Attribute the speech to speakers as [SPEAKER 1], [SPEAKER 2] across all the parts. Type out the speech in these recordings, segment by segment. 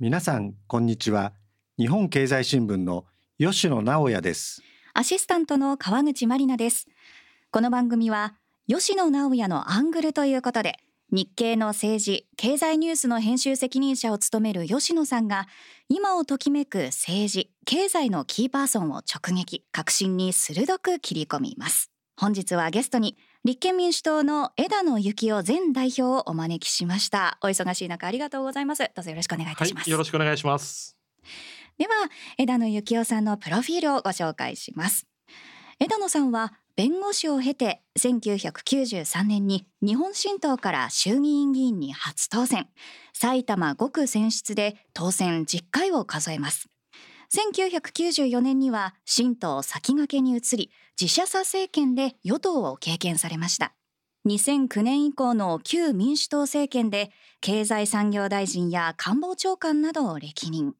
[SPEAKER 1] 皆さんこんにちは。日本経済新聞の吉野直也です。
[SPEAKER 2] アシスタントの川口まりなです。この番組は吉野直也のアングルということで日経の政治経済ニュースの編集責任者を務める吉野さんが今をときめく政治経済のキーパーソンを直撃革新に鋭く切り込みます。本日はゲストに立憲民主党の枝野幸男前代表をお招きしました。お忙しい中ありがとうございます。どうぞよろしくお願いいたします、
[SPEAKER 3] はい、よろしくお願いします。
[SPEAKER 2] では枝野幸男さんのプロフィールをご紹介します。枝野さんは弁護士を経て1993年に日本新党から衆議院議員に初当選。埼玉5区選出で当選10回を数えます1994年には新党先駆けに移り自社差政権で与党を経験されました。2009年以降の旧民主党政権で経済産業大臣や官房長官などを歴任。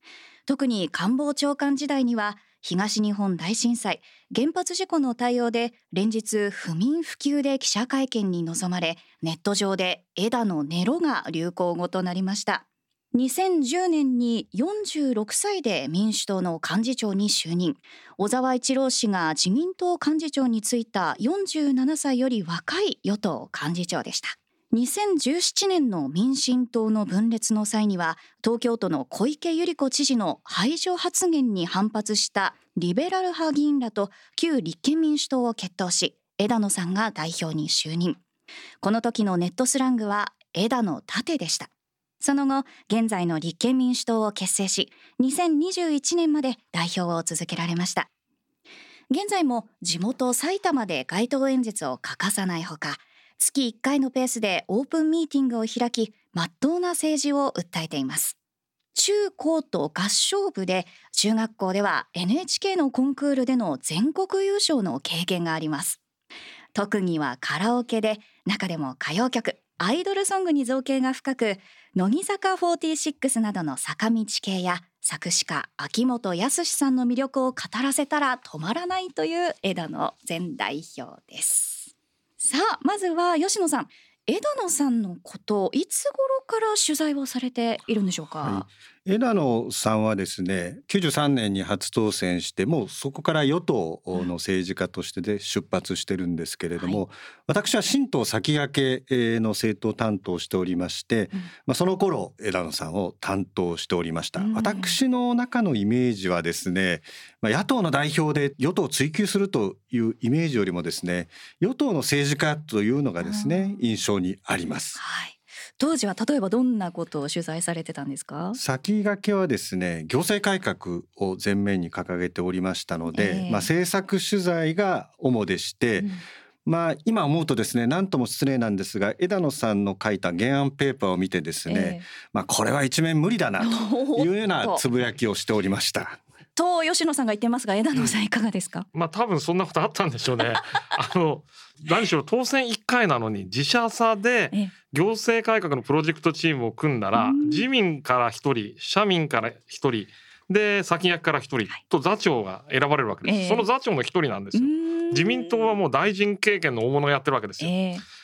[SPEAKER 2] 特に官房長官時代には東日本大震災原発事故の対応で連日不眠不休で記者会見に臨まれネット上で枝のネロが流行語となりました。2010年に46歳で民主党の幹事長に就任。小沢一郎氏が自民党幹事長に就いた47歳より若い与党幹事長でした。2017年の民進党の分裂の際には東京都の小池百合子知事の排除発言に反発したリベラル派議員らと旧立憲民主党を決闘し枝野さんが代表に就任。この時のネットスラングは枝野盾でした。その後現在の立憲民主党を結成し2021年まで代表を続けられました。現在も地元埼玉で街頭演説を欠かさないほか月1回のペースでオープンミーティングを開き真っ当な政治を訴えています。中高と合唱部で中学校では NHK のコンクールでの全国優勝の経験があります。特技はカラオケで中でも歌謡曲アイドルソングに造形が深く乃木坂46などの坂道系や作詞家秋元康さんの魅力を語らせたら止まらないという枝野前代表です。さあまずは吉野さん。枝野さんのこといつ頃から取材をされているんでしょうか、は
[SPEAKER 1] い、枝野さんはですね93年に初当選してもうそこから与党の政治家としてで出発してるんですけれども、はい、私は新党先駆けの政党担当しておりまして、うん、まあ、その頃枝野さんを担当しておりました、うん、私の中のイメージはですね、まあ、野党の代表で与党を追及するというイメージよりもですね与党の政治家というのがですね、うん、印象にあります。
[SPEAKER 2] はい当時は例えばどんなことを取材されてたんですか？
[SPEAKER 1] 先駆けはですね行政改革を前面に掲げておりましたので、えー、まあ、政策取材が主でして、うん。まあ今思うとですね何とも失礼なんですが枝野さんの書いた原案ペーパーを見てですね、えー、まあこれは一面無理だな と。いうようなつぶやきをしておりました。
[SPEAKER 2] と吉野さんが言ってますが枝野さんいかがですか、
[SPEAKER 3] まあ多分そんなことあったんでしょうね。あの何しろ当選1回なのに自社差で行政改革のプロジェクトチームを組んだら自民から1人社民から1人で先役から1人と座長が選ばれるわけです、その座長の1人なんですよ。自民党はもう大臣経験の大物をやってるわけですよ、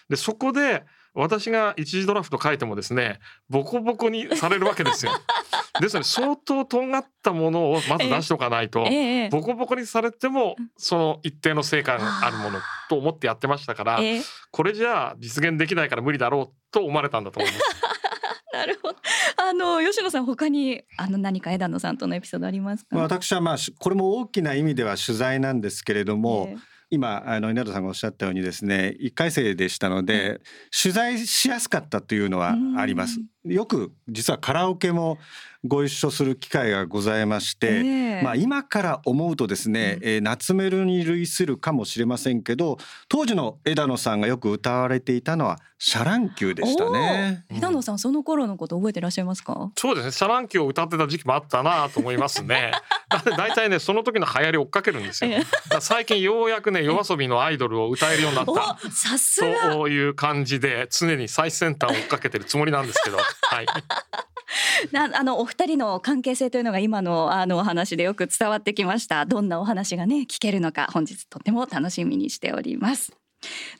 [SPEAKER 3] でそこで私が一次ドラフト書いてもですねボコボコにされるわけですよ。ですので相当とんがったものをまず出しておかないと、えー、ボコボコにされてもその一定の成果があるものと思ってやってましたから、えー、これじゃあ実現できないから無理だろうと思われたんだと思います。
[SPEAKER 2] なるほど。あの吉野さん他にあの何か枝野さんとのエピソードありますか？
[SPEAKER 1] 私はまあこれも大きな意味では取材なんですけれども。えー今あの稲田さんがおっしゃったようにですね1回生でしたので、取材しやすかったというのはあります。よく実はカラオケもご一緒する機会がございまして、えー、まあ今から思うとですね、うん、えー、夏メロに類するかもしれませんけど当時の枝野さんがよく歌われていたのはシャ乱Qでしたね、
[SPEAKER 2] うん、枝野さんその頃のこと覚えてらっしゃいますか？
[SPEAKER 3] そうですね。シャ乱Qを歌ってた時期もあったなと思いますね。だいたいねその時の流行り追っかけるんですよ、最近ようやくね YOASOBIのアイドルを歌えるようになった。そういう感じで常に最先端を追っかけてるつもりなんですけどはい。
[SPEAKER 2] なあのお二人の関係性というのが今のあのお話でよく伝わってきました。どんなお話がね聞けるのか本日とても楽しみにしております。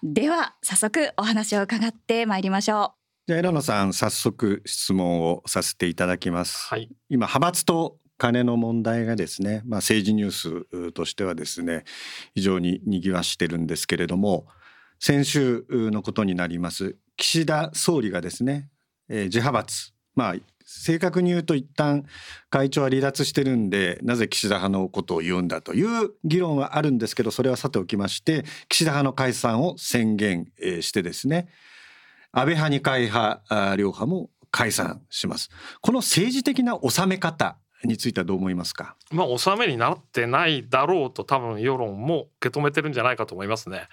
[SPEAKER 2] では早速お話を伺ってまいりましょう。
[SPEAKER 1] じゃ枝野さん早速質問をさせていただきます。
[SPEAKER 3] はい、
[SPEAKER 1] 今派閥と金の問題がですね、まあ、政治ニュースとしてはですね非常に賑わしてるんですけれども先週のことになります岸田総理がですね、え、自派閥まあ正確に言うと一旦会長は離脱してるんでなぜ岸田派のことを言うんだという議論はあるんですけどそれはさておきまして岸田派の解散を宣言してですね安倍派二階派両派も解散しますこの政治的な収め方についてはどう思いますか？
[SPEAKER 3] まあ収めになってないだろうと多分世論も受け止めてるんじゃないかと思いますね。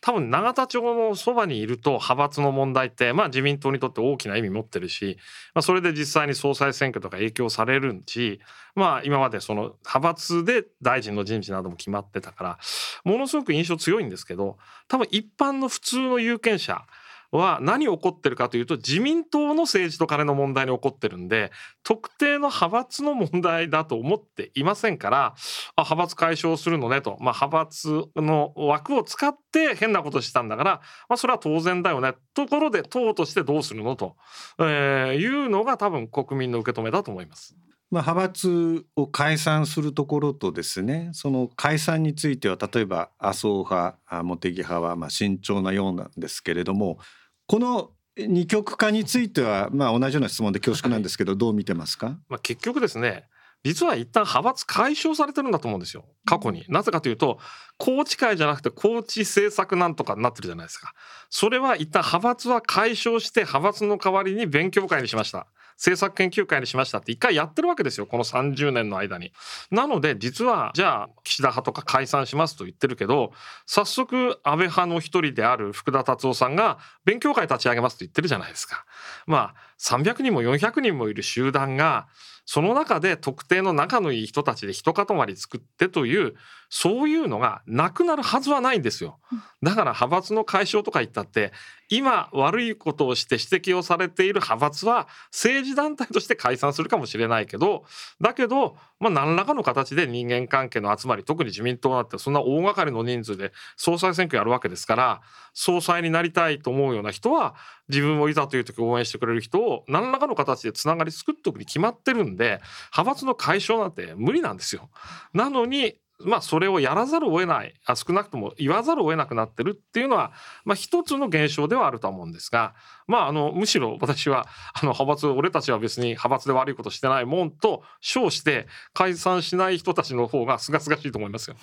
[SPEAKER 3] 多分永田町のそばにいると派閥の問題ってまあ自民党にとって大きな意味持ってるし、まあ、それで実際に総裁選挙とか影響されるしまあ今までその派閥で大臣の人事なども決まってたからものすごく印象強いんですけど多分一般の普通の有権者は何起こってるかというと自民党の政治と金の問題に起こってるんで特定の派閥の問題だと思っていませんからあ派閥解消するのねと、まあ、派閥の枠を使って変なことしたんだから、まあ、それは当然だよねところで党としてどうするのと、えー、いうのが多分国民の受け止めだと思います。
[SPEAKER 1] まあ、派閥を解散するところとですねその解散については例えば麻生派茂木派はま慎重なようなんですけれどもこの二極化についてはま同じような質問で恐縮なんですけど、どう見てますか、
[SPEAKER 3] まあ、結局ですね実は一旦派閥解消されてるんだと思うんですよ。過去に。なぜかというと宏池会じゃなくて宏池政策なんとかになってるじゃないですか。それは一旦派閥は解消して派閥の代わりに勉強会にしました。政策研究会にしましたって一回やってるわけですよこの30年の間に。なので実はじゃあ岸田派とか解散しますと言ってるけど早速安倍派の一人である福田達夫さんが勉強会立ち上げますと言ってるじゃないですか。まあ300人も400人もいる集団がその中で特定の仲のいい人たちで一塊作ってというそういうのがなくなるはずはないんですよ。だから派閥の解消とか言ったって今悪いことをして指摘をされている派閥は政治団体として解散するかもしれないけどだけど、まあ、何らかの形で人間関係の集まり特に自民党だってそんな大掛かりの人数で総裁選挙やるわけですから総裁になりたいと思うような人は自分をいざという時応援してくれる人を何らかの形でつながり作っておくに決まってるんで派閥の解消なんて無理なんですよ。なのにまあそれをやらざるを得ないあ少なくとも言わざるを得なくなってるっていうのは、まあ、一つの現象ではあると思うんですが、まあ、あのむしろ私は あの派閥俺たちは別に派閥で悪いことしてないもんと称して解散しない人たちの方が清々しいと思いますよ。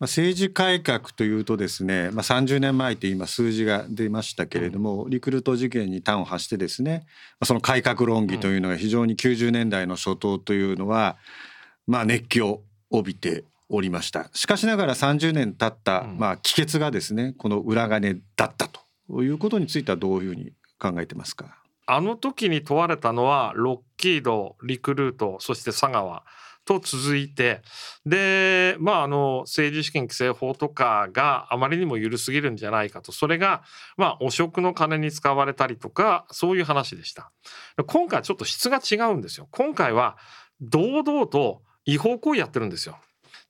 [SPEAKER 1] まあ、政治改革というとですね、まあ、30年前って今数字が出ましたけれども、リクルート事件に端を発してですねその改革論議というのが非常に90年代の初頭というのは、まあ、熱気を帯びておりました。しかしながら30年経った、まあ、帰結がですねこの裏金だったということについてはどういうふうに考えてますか？
[SPEAKER 3] あの時に問われたのはロッキードリクルートそして佐川と続いてでまああの政治資金規正法とかがあまりにも緩すぎるんじゃないかと。それがまあ汚職の金に使われたりとかそういう話でした。今回ちょっと質が違うんですよ。今回は堂々と違法行為やってるんですよ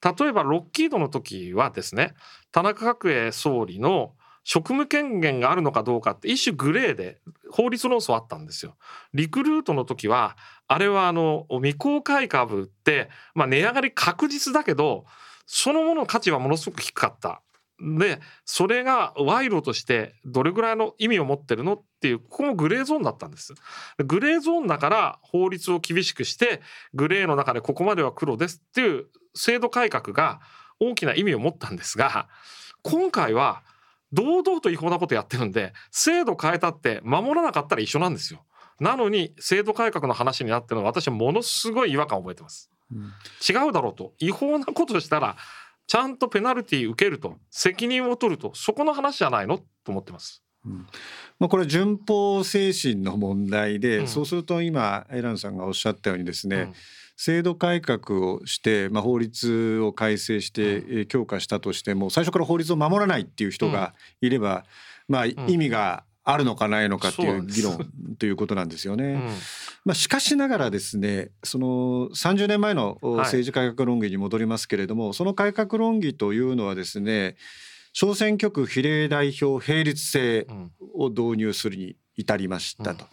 [SPEAKER 3] 例えばロッキードの時はですね田中角栄総理の職務権限があるのかどうかって一種グレーで法律論争あったんですよ。リクルートの時はあれはあの未公開株って、まあ、値上がり確実だけどそのものの価値はものすごく低かった。でそれが賄賂としてどれぐらいの意味を持ってるのっていうここもグレーゾーンだったんです。グレーゾーンだから法律を厳しくしてグレーの中でここまでは黒ですっていう制度改革が大きな意味を持ったんですが今回は堂々と違法なことやってるんで制度変えたって守らなかったら一緒なんですよ。なのに制度改革の話になってるのは私はものすごい違和感を覚えてます。うん、違うだろうと違法なことしたらちゃんとペナルティ受けると。責任を取ると。そこの話じゃないの？と思ってます。
[SPEAKER 1] うん。まあ、これ順法精神の問題で、うん、そうすると今エランさんがおっしゃったようにですね、うん。制度改革をして、まあ、法律を改正して強化したとしても最初から法律を守らないっていう人がいれば、まあ、意味があるのかないのかっていう議論ということなんですよね。まあ、しかしながらですねその30年前の政治改革論議に戻りますけれども、はい、その改革論議というのはですね小選挙区比例代表並立制を導入するに至りましたと。うん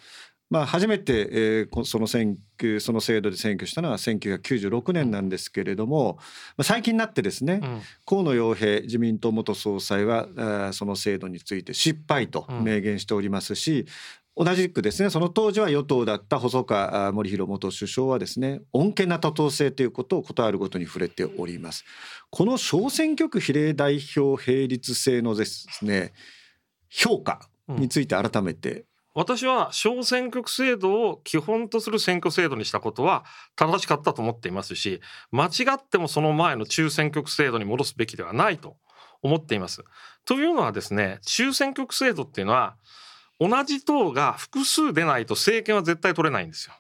[SPEAKER 1] まあ、初めて、えー、その選挙その制度で選挙したのは1996年なんですけれども、まあ、最近になってですね、うん、河野洋平自民党元総裁はその制度について失敗と明言しておりますし、うん、同じくですねその当時は与党だった細川森弘元首相はですね穏健な多党制ということをことあるごとに触れております。この小選挙区比例代表並立制のですね評価について改めて
[SPEAKER 3] 私は小選挙区制度を基本とする選挙制度にしたことは正しかったと思っていますし間違ってもその前の中選挙区制度に戻すべきではないと思っています。というのはですね中選挙区制度っていうのは同じ党が複数でないと政権は絶対取れないんですよ。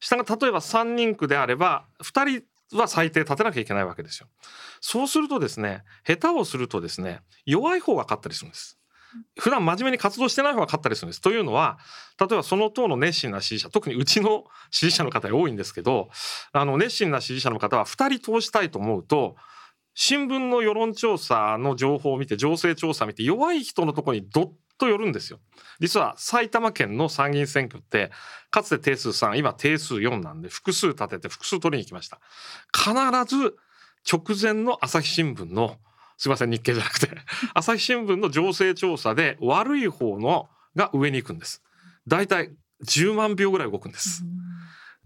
[SPEAKER 3] したが例えば3人区であれば2人は最低立てなきゃいけないわけですよ。そうするとですね下手をするとですね弱い方が勝ったりするんです。普段真面目に活動してない方が勝ったりするんです。というのは例えばその党の熱心な支持者特にうちの支持者の方が多いんですけどあの熱心な支持者の方は2人通したいと思うと新聞の世論調査の情報を見て情勢調査を見て弱い人のところにどっと寄るんですよ。実は埼玉県の参議院選挙ってかつて定数3今定数4なんで複数立てて複数取りに行きました。必ず直前の朝日新聞のすいません日経じゃなくて。朝日新聞の情勢調査で悪い方のが上に行くんです。だいたい10万秒ぐらい動くんです。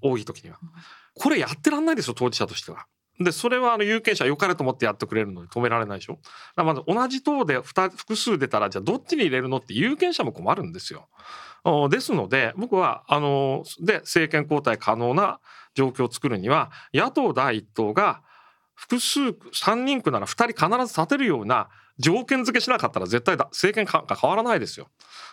[SPEAKER 3] 多い時には。これやってらんないですよ当事者としては。でそれはあの有権者良かれと思ってやってくれるので止められないでしょ。まず同じ党で複数出たらじゃあどっちに入れるのって有権者も困るんですよ。ですので僕はあので政権交代可能な状況を作るには野党第一党が複数3人区なら2人必ず立てるような条件付けしなかったら絶対だ政権が変わらないですよ。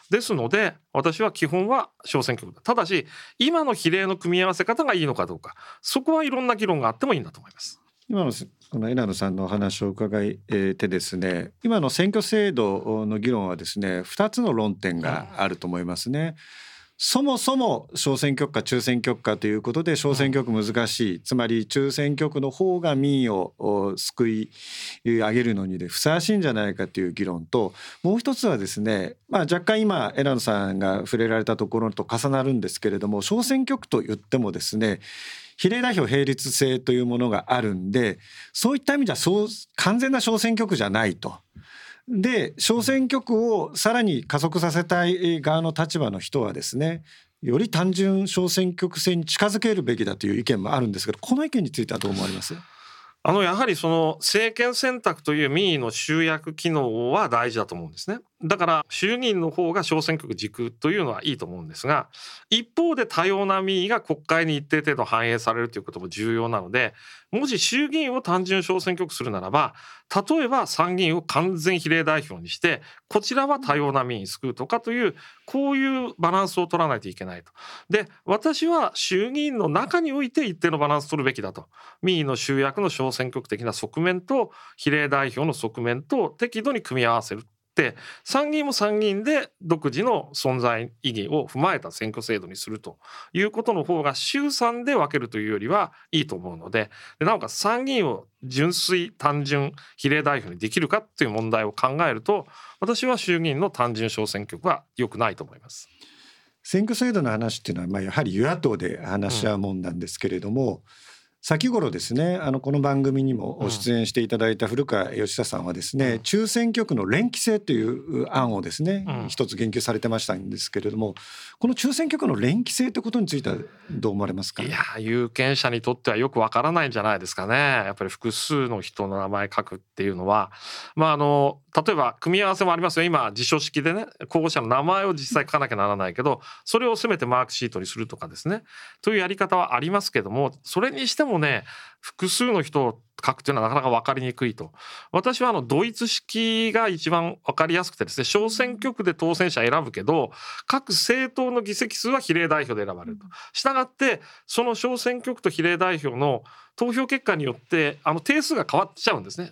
[SPEAKER 3] ですので私は基本は小選挙区ただし今の比例の組み合わせ方がいいのかどうかそこはいろんな議論があってもいいんだと思います。
[SPEAKER 1] 今のこの枝野さんのお話を伺いてですね今の選挙制度の議論はですね2つの論点があると思いますね。うんそもそも小選挙区か中選挙区かということで小選挙区難しい、つまり中選挙区の方が民意を救い上げるのにでふさわしいんじゃないかという議論ともう一つはですね、まあ、若干今枝野さんが触れられたところと重なるんですけれども小選挙区と言ってもですね比例代表並立制というものがあるんでそういった意味ではそう完全な小選挙区じゃないと。で小選挙区をさらに加速させたい側の立場の人はですねより単純小選挙区制に近づけるべきだという意見もあるんですけどこの意見についてはどう思われます？
[SPEAKER 3] あのやはりその政権選択という民意の集約機能は大事だと思うんですね。だから衆議院の方が小選挙区軸というのはいいと思うんですが一方で多様な民意が国会に一定程度反映されるということも重要なのでもし衆議院を単純小選挙区するならば例えば参議院を完全比例代表にしてこちらは多様な民意救うとかというこういうバランスを取らないといけないと。で私は衆議院の中において一定のバランスを取るべきだと民意の集約の小選挙区的な側面と比例代表の側面と適度に組み合わせる参議院も参議院で独自の存在意義を踏まえた選挙制度にするということの方が衆参で分けるというよりはいいと思うのででなおかつ参議院を純粋単純比例代表にできるかっていう問題を考えると私は衆議院の単純小選挙区は良くないと思います。
[SPEAKER 1] 選挙制度の話っていうのは、まあ、やはり与野党で話し合うもんなんですけれども、うん先頃ですねあのこの番組にも出演していただいた古川義久さんはですね、うん、中選挙区の連期制という案をですね、うん、一つ言及されてましたんですけれどもこの中選挙区の連期制ということについてはどう思われますか？
[SPEAKER 3] いや有権者にとってはよくわからないんじゃないですかね。やっぱり複数の人の名前書くっていうのは。まああの例えば組み合わせもありますよ。今辞書式でね候補者の名前を実際書かなきゃならないけどそれをせめてマークシートにするとかですね。というやり方はありますけどもそれにしてもね複数の人を書くというのはなかなか分かりにくいと。私はあのドイツ式が一番分かりやすくてですね小選挙区で当選者選ぶけど各政党の議席数は比例代表で選ばれると。したがってその小選挙区と比例代表の投票結果によってあの定数が変わっちゃうんですね。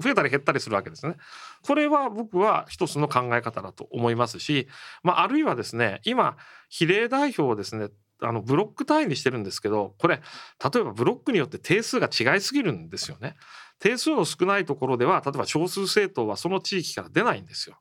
[SPEAKER 3] 増えたり減ったりするわけですね。これは僕は一つの考え方だと思いますし、まあ、あるいはですね今比例代表をですねあのブロック単位にしてるんですけどこれ例えばブロックによって定数が違いすぎるんですよね。定数の少ないところでは例えば少数政党はその地域から出ないんですよ。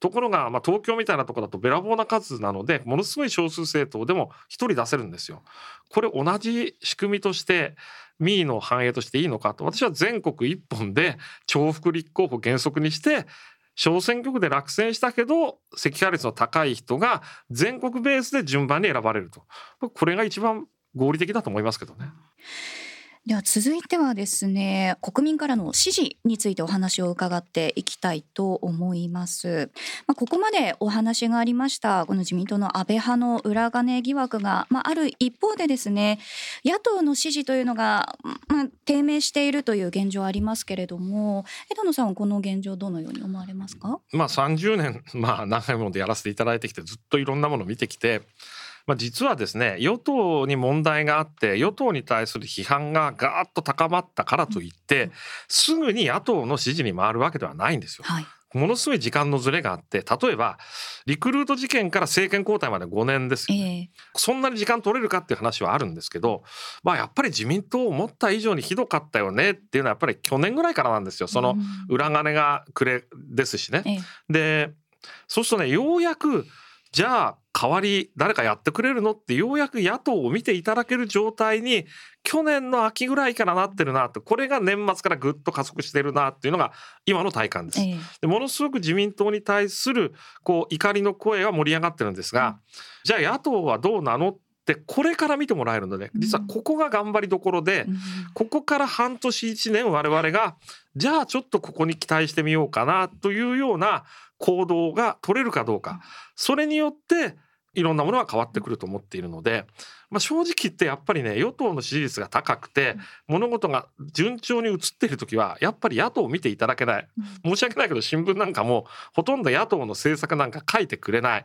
[SPEAKER 3] ところが、まあ、東京みたいなところだとべらぼうな数なのでものすごい少数政党でも1人出せるんですよ。これ同じ仕組みとして民意の反映としていいのかと私は全国一本で重複立候補原則にして小選挙区で落選したけど赤化率の高い人が全国ベースで順番に選ばれるとこれが一番合理的だと思いますけどね。
[SPEAKER 2] では続いてはですね国民からの支持についてお話を伺っていきたいと思います、まあ、ここまでお話がありましたこの自民党の安倍派の裏金疑惑が、まあ、ある一方でですね野党の支持というのが、まあ、低迷しているという現状ありますけれども枝野さんはこの現状どのように思われますか、
[SPEAKER 3] まあ、30年、まあ、長いものでやらせていただいてきてずっといろんなものを見てきてまあ、実はですね与党に問題があって与党に対する批判がガーッと高まったからといってすぐに野党の支持に回るわけではないんですよ。はい。ものすごい時間のずれがあって例えばリクルート事件から政権交代まで5年ですよ、ね、えー、そんなに時間取れるかっていう話はあるんですけど、まあ、やっぱり自民党思った以上にひどかったよねっていうのはやっぱり去年ぐらいからなんですよ。その裏金がくれですしね。えー、でそうするとねようやくじゃあ代わり誰かやってくれるのってようやく野党を見ていただける状態に去年の秋ぐらいからなってるなってこれが年末からぐっと加速してるなっていうのが今の体感です。でものすごく自民党に対するこう怒りの声は盛り上がってるんですが、じゃあ野党はどうなのってこれから見てもらえるので実はここが頑張りどころで、ここから半年1年我々がじゃあちょっとここに期待してみようかなというような行動が取れるかどうか。それによっていろんなものが変わってくると思っているので、まあ、正直言ってやっぱりね与党の支持率が高くて物事が順調に移っている時はやっぱり野党を見ていただけない。申し訳ないけど新聞なんかもほとんど野党の政策なんか書いてくれない。い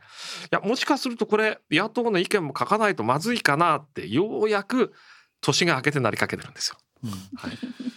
[SPEAKER 3] やもしかするとこれ野党の意見も書かないとまずいかなってようやく年が明けてなりかけてるんですよ。うん。はい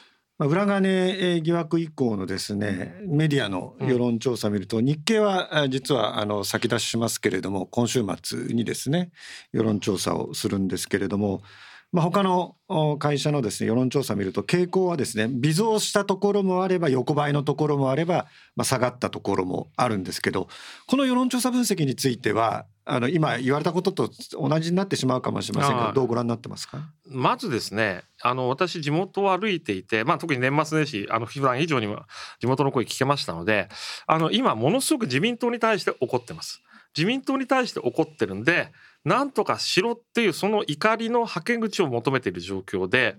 [SPEAKER 1] まあ、裏金疑惑以降のですねメディアの世論調査を見ると、日経は実はあの先出ししますけれども今週末にですね世論調査をするんですけれども、まあ、他の会社のですね世論調査を見ると傾向はですね微増したところもあれば横ばいのところもあれば、まあ、下がったところもあるんですけどこの世論調査分析についてはあの今言われたことと同じになってしまうかもしれませんけどどうご覧になってますか？
[SPEAKER 3] まずですねあの私地元を歩いていて、まあ、特に年末年始あの普段以上にも地元の声聞けましたのであの今ものすごく自民党に対して怒ってます。自民党に対して怒ってるんでなんとかしろっていうその怒りのはけ口を求めている状況で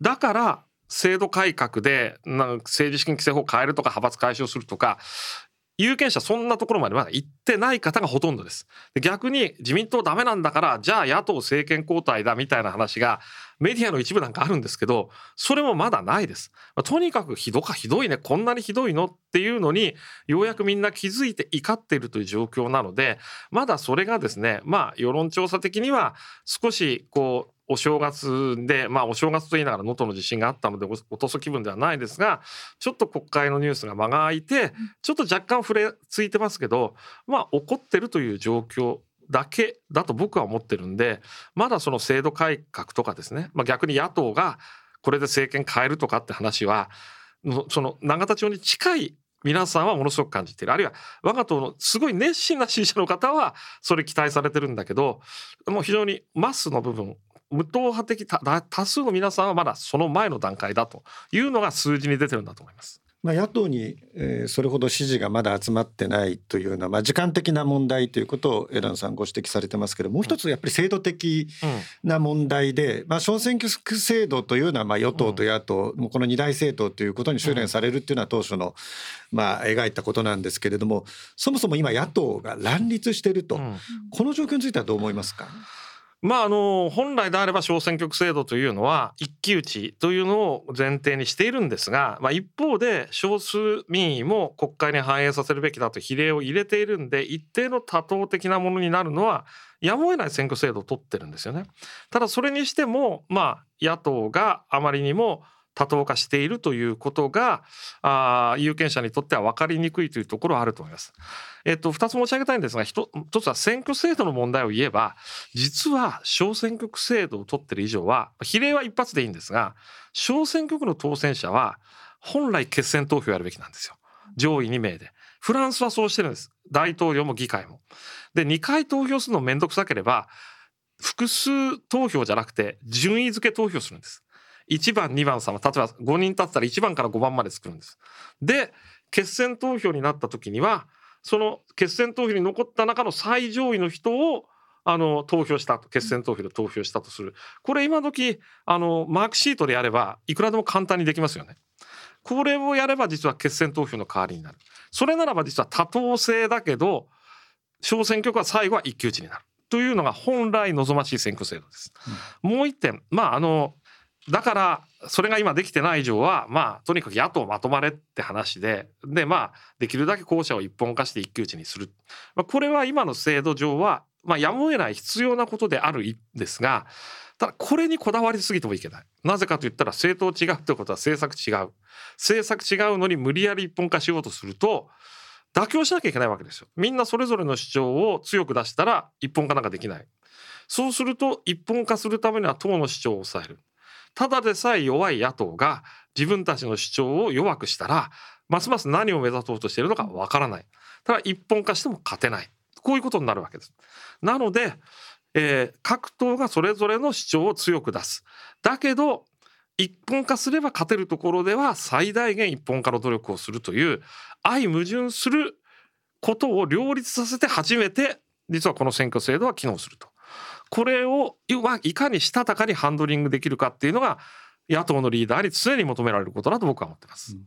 [SPEAKER 3] だから制度改革で政治資金規正法を変えるとか派閥解消するとか有権者そんなところまでまだ行ってない方がほとんどです。逆に自民党ダメなんだからじゃあ野党政権交代だみたいな話がメディアの一部なんかあるんですけどそれもまだないです。とにかくひどかひどいねこんなにひどいのっていうのにようやくみんな気づいて怒っているという状況なのでまだそれがですねまあ世論調査的には少しこうお正月でまあお正月と言いながら能登の地震があったので落とす気分ではないですがちょっと国会のニュースが間が空いてちょっと若干触れついてますけどまあ怒ってるという状況だけだと僕は思ってるんでまだその制度改革とかですね、まあ、逆に野党がこれで政権変えるとかって話はその永田町に近い皆さんはものすごく感じている。あるいは我が党のすごい熱心な支持者の方はそれ期待されてるんだけどもう非常にマスの部分無党派的多数の皆さんはまだその前の段階だというのが数字に出てるんだと思います。
[SPEAKER 1] まあ、野党に、えー、それほど支持がまだ集まってないというような、まあ、時間的な問題ということを枝野さんご指摘されてますけどもう一つやっぱり制度的な問題で、まあ、小選挙区制度というのはまあ与党と野党、うん、この二大政党ということに修練されるっていうのは当初の、まあ、描いたことなんですけれどもそもそも今野党が乱立していると、うん、この状況についてはどう思いますか？
[SPEAKER 3] まあ、あの本来であれば小選挙区制度というのは一騎打ちというのを前提にしているんですが、まあ、一方で少数民意も国会に反映させるべきだと比例を入れているんで一定の多党的なものになるのはやむを得ない選挙制度を取ってるんですよね。ただそれにしても、まあ、野党があまりにも多党化しているということがあ有権者にとっては分かりにくいというところはあると思います。えっと、2つ申し上げたいんですが一つは選挙制度の問題を言えば実は小選挙区制度を取ってる以上は比例は一発でいいんですが小選挙区の当選者は本来決選投票やるべきなんですよ上位2名で。フランスはそうしてるんです。大統領も議会も。で2回投票するの面倒くさければ複数投票じゃなくて順位付け投票するんです。1番2番様例えば5人立ったら1番から5番まで作るんです。で決選投票になった時にはその決選投票に残った中の最上位の人をあの投票したと決選投票で投票したとするこれ今時あのマークシートでやればいくらでも簡単にできますよね。これをやれば実は決選投票の代わりになる。それならば実は多党制だけど小選挙区は最後は一騎打ちになるというのが本来望ましい選挙制度です。うん、もう一点まああのだからそれが今できてない以上はまあとにかく野党まとまれって話ででまあできるだけ候補者を一本化して一騎打ちにする、まあ、これは今の制度上はまあやむを得ない必要なことであるんですがただこれにこだわりすぎてもいけない。なぜかと言ったら政党違うということは政策違う。政策違うのに無理やり一本化しようとすると妥協しなきゃいけないわけですよ。みんなそれぞれの主張を強く出したら一本化なんかできない。そうすると一本化するためには党の主張を抑える。ただでさえ弱い野党が自分たちの主張を弱くしたらますます何を目指そうとしているのかわからない。ただ一本化しても勝てない。こういうことになるわけです。なので、えー、各党がそれぞれの主張を強く出す。だけど一本化すれば勝てるところでは最大限一本化の努力をするという相矛盾することを両立させて初めて実はこの選挙制度は機能すると。これをいかにしたたかにハンドリングできるかっていうのが野党のリーダーに常に求められることだと僕は思ってます。うん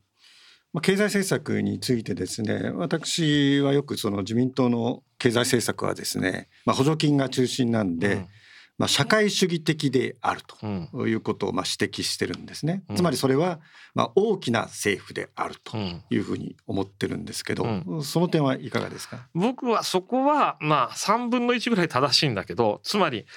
[SPEAKER 1] まあ、経済政策についてですね私はよくその自民党の経済政策はですね、まあ、補助金が中心なんで、うんまあ、社会主義的であるということをまあ指摘してるんですね、うん、つまりそれはまあ大きな政府であるというふうに思ってるんですけど、うん、その点はいかがですか？
[SPEAKER 3] 僕はそこはまあ3分の1ぐらい正しいんだけどつまり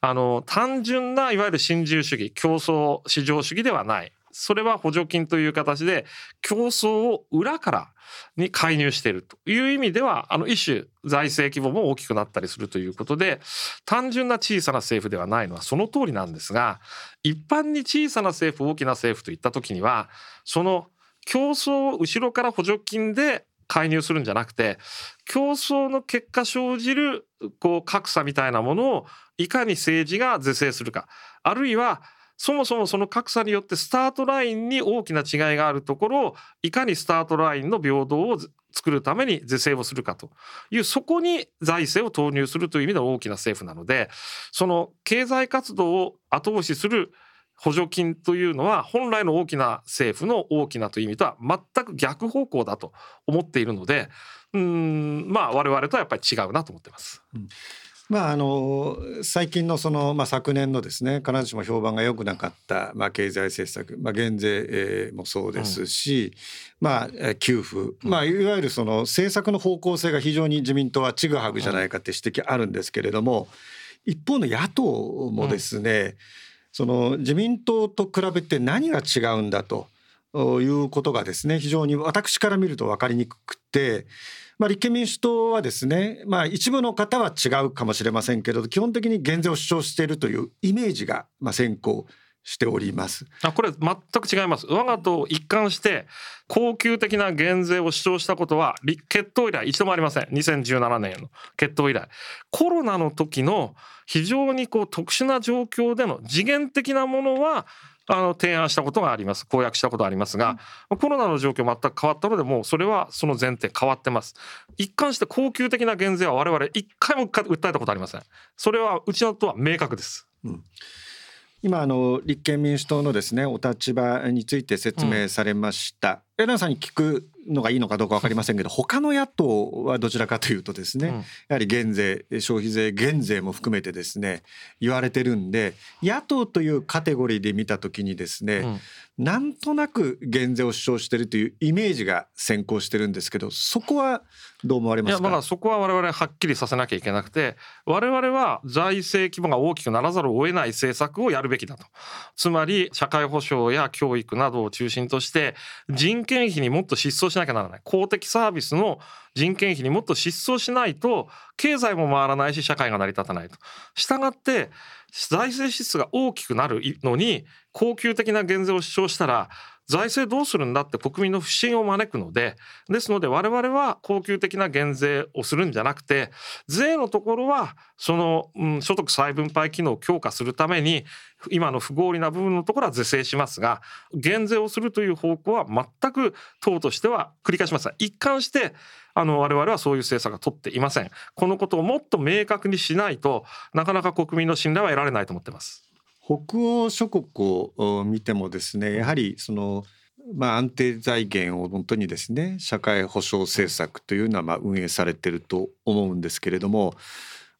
[SPEAKER 3] あの単純ないわゆる新自由主義競争市場主義ではないそれは補助金という形で競争を裏からに介入しているという意味ではあの一種財政規模も大きくなったりするということで単純な小さな政府ではないのはその通りなんですが一般に小さな政府大きな政府といった時にはその競争を後ろから補助金で介入するんじゃなくて競争の結果生じるこう格差みたいなものをいかに政治が是正するかあるいはそもそもその格差によってスタートラインに大きな違いがあるところをいかにスタートラインの平等を作るために是正をするかというそこに財政を投入するという意味では大きな政府なのでその経済活動を後押しする補助金というのは本来の大きな政府の大きなという意味とは全く逆方向だと思っているのでうんまあ我々とはやっぱり違うなと思ってます。うん
[SPEAKER 1] まあ、あの最近のその、まあ、昨年のですね必ずしも評判が良くなかった、まあ、経済政策、まあ、減税、もそうですし、うん、まあ、給付、まあ、いわゆるその政策の方向性が非常に自民党はちぐはぐじゃないかって指摘あるんですけれども、一方の野党もですね、その自民党と比べて何が違うんだということがですね非常に私から見ると分かりにくくて。まあ、立憲民主党はですね、まあ、一部の方は違うかもしれませんけれど基本的に減税を主張しているというイメージがまあ先行しております。
[SPEAKER 3] あこれ全く違います。我が党一貫して恒久的な減税を主張したことは決闘以来一度もありません。2017年の決闘以来。コロナの時の非常にこう特殊な状況での次元的なものはあの提案したことがあります。公約したことありますが、うん、コロナの状況全く変わったのでもうそれはその前提変わってます。一貫して恒久的な減税は我々一回も訴えたことありません。それはうちのとは明確です、うん。
[SPEAKER 1] 今あの立憲民主党のですねお立場について説明されました、うん、エランさんに聞くのがいいのかどうか分かりませんけど他の野党はどちらかというとですね、うん、やはり減税消費税減税も含めてですね言われてるんで野党というカテゴリーで見た時にですね、うん。なんとなく減税を主張しているというイメージが先行してるんですけどそこはどう思われますか？いや
[SPEAKER 3] まあそこは我々はっきりさせなきゃいけなくて我々は財政規模が大きくならざるを得ない政策をやるべきだと。つまり社会保障や教育などを中心として人件費にもっと失踪しなきゃならない公的サービスの人件費にもっと失踪しないと経済も回らないし社会が成り立たないと。したがって財政支出が大きくなるのに恒久的な減税を主張したら財政どうするんだって国民の不信を招くのでですので我々は恒久的な減税をするんじゃなくて税のところはその、うん、所得再分配機能を強化するために今の不合理な部分のところは是正しますが減税をするという方向は全く党としては繰り返します。が一貫してあの我々はそういう政策が取っていません。このことをもっと明確にしないとなかなか国民の信頼は得られないと思ってます。
[SPEAKER 1] 北欧諸国を見てもですねやはりそのまあ、安定財源を本当にですね社会保障政策というのはまあ運営されていると思うんですけれども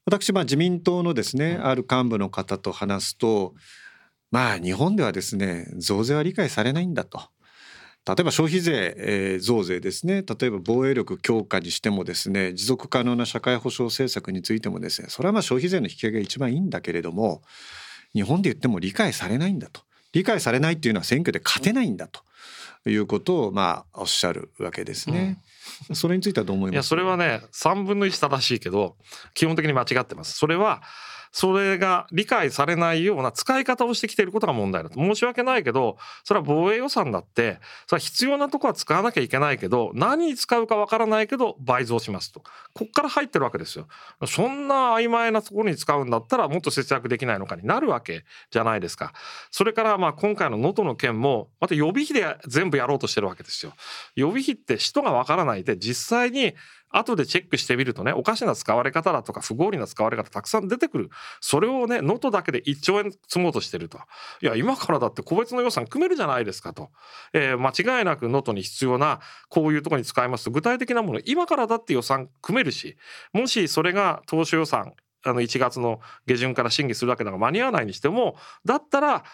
[SPEAKER 1] 私まあ自民党のですねある幹部の方と話すとまあ日本ではですね増税は理解されないんだと。例えば消費税、えー、増税ですね例えば防衛力強化にしてもですね持続可能な社会保障政策についてもですねそれはまあ消費税の引き上げが一番いいんだけれども日本で言っても理解されないんだと理解されないっていうのは選挙で勝てないんだということをまあおっしゃるわけですね。うん、それについてはどう思います？
[SPEAKER 3] いやそれはね3分の1正しいけど基本的に間違ってます。それはそれが理解されないような使い方をしてきていることが問題だと。申し訳ないけどそれは防衛予算だってそれは必要なとこは使わなきゃいけないけど何に使うかわからないけど倍増しますと。こっから入ってるわけですよ。そんな曖昧なところに使うんだったらもっと節約できないのかになるわけじゃないですか。それからまあ今回の能登の件もまた予備費で全部やろうとしてるわけですよ。予備費って人がわからないで実際に後でチェックしてみるとねおかしな使われ方だとか不合理な使われ方たくさん出てくる。それをね能登だけで1兆円積もうとしてると。いや今からだって個別の予算組めるじゃないですかと、えー、間違いなく能登に必要なこういうとこに使いますと具体的なもの今からだって予算組めるしもしそれが当初予算あの1月の下旬から審議するわけだから間に合わないにしてもだったら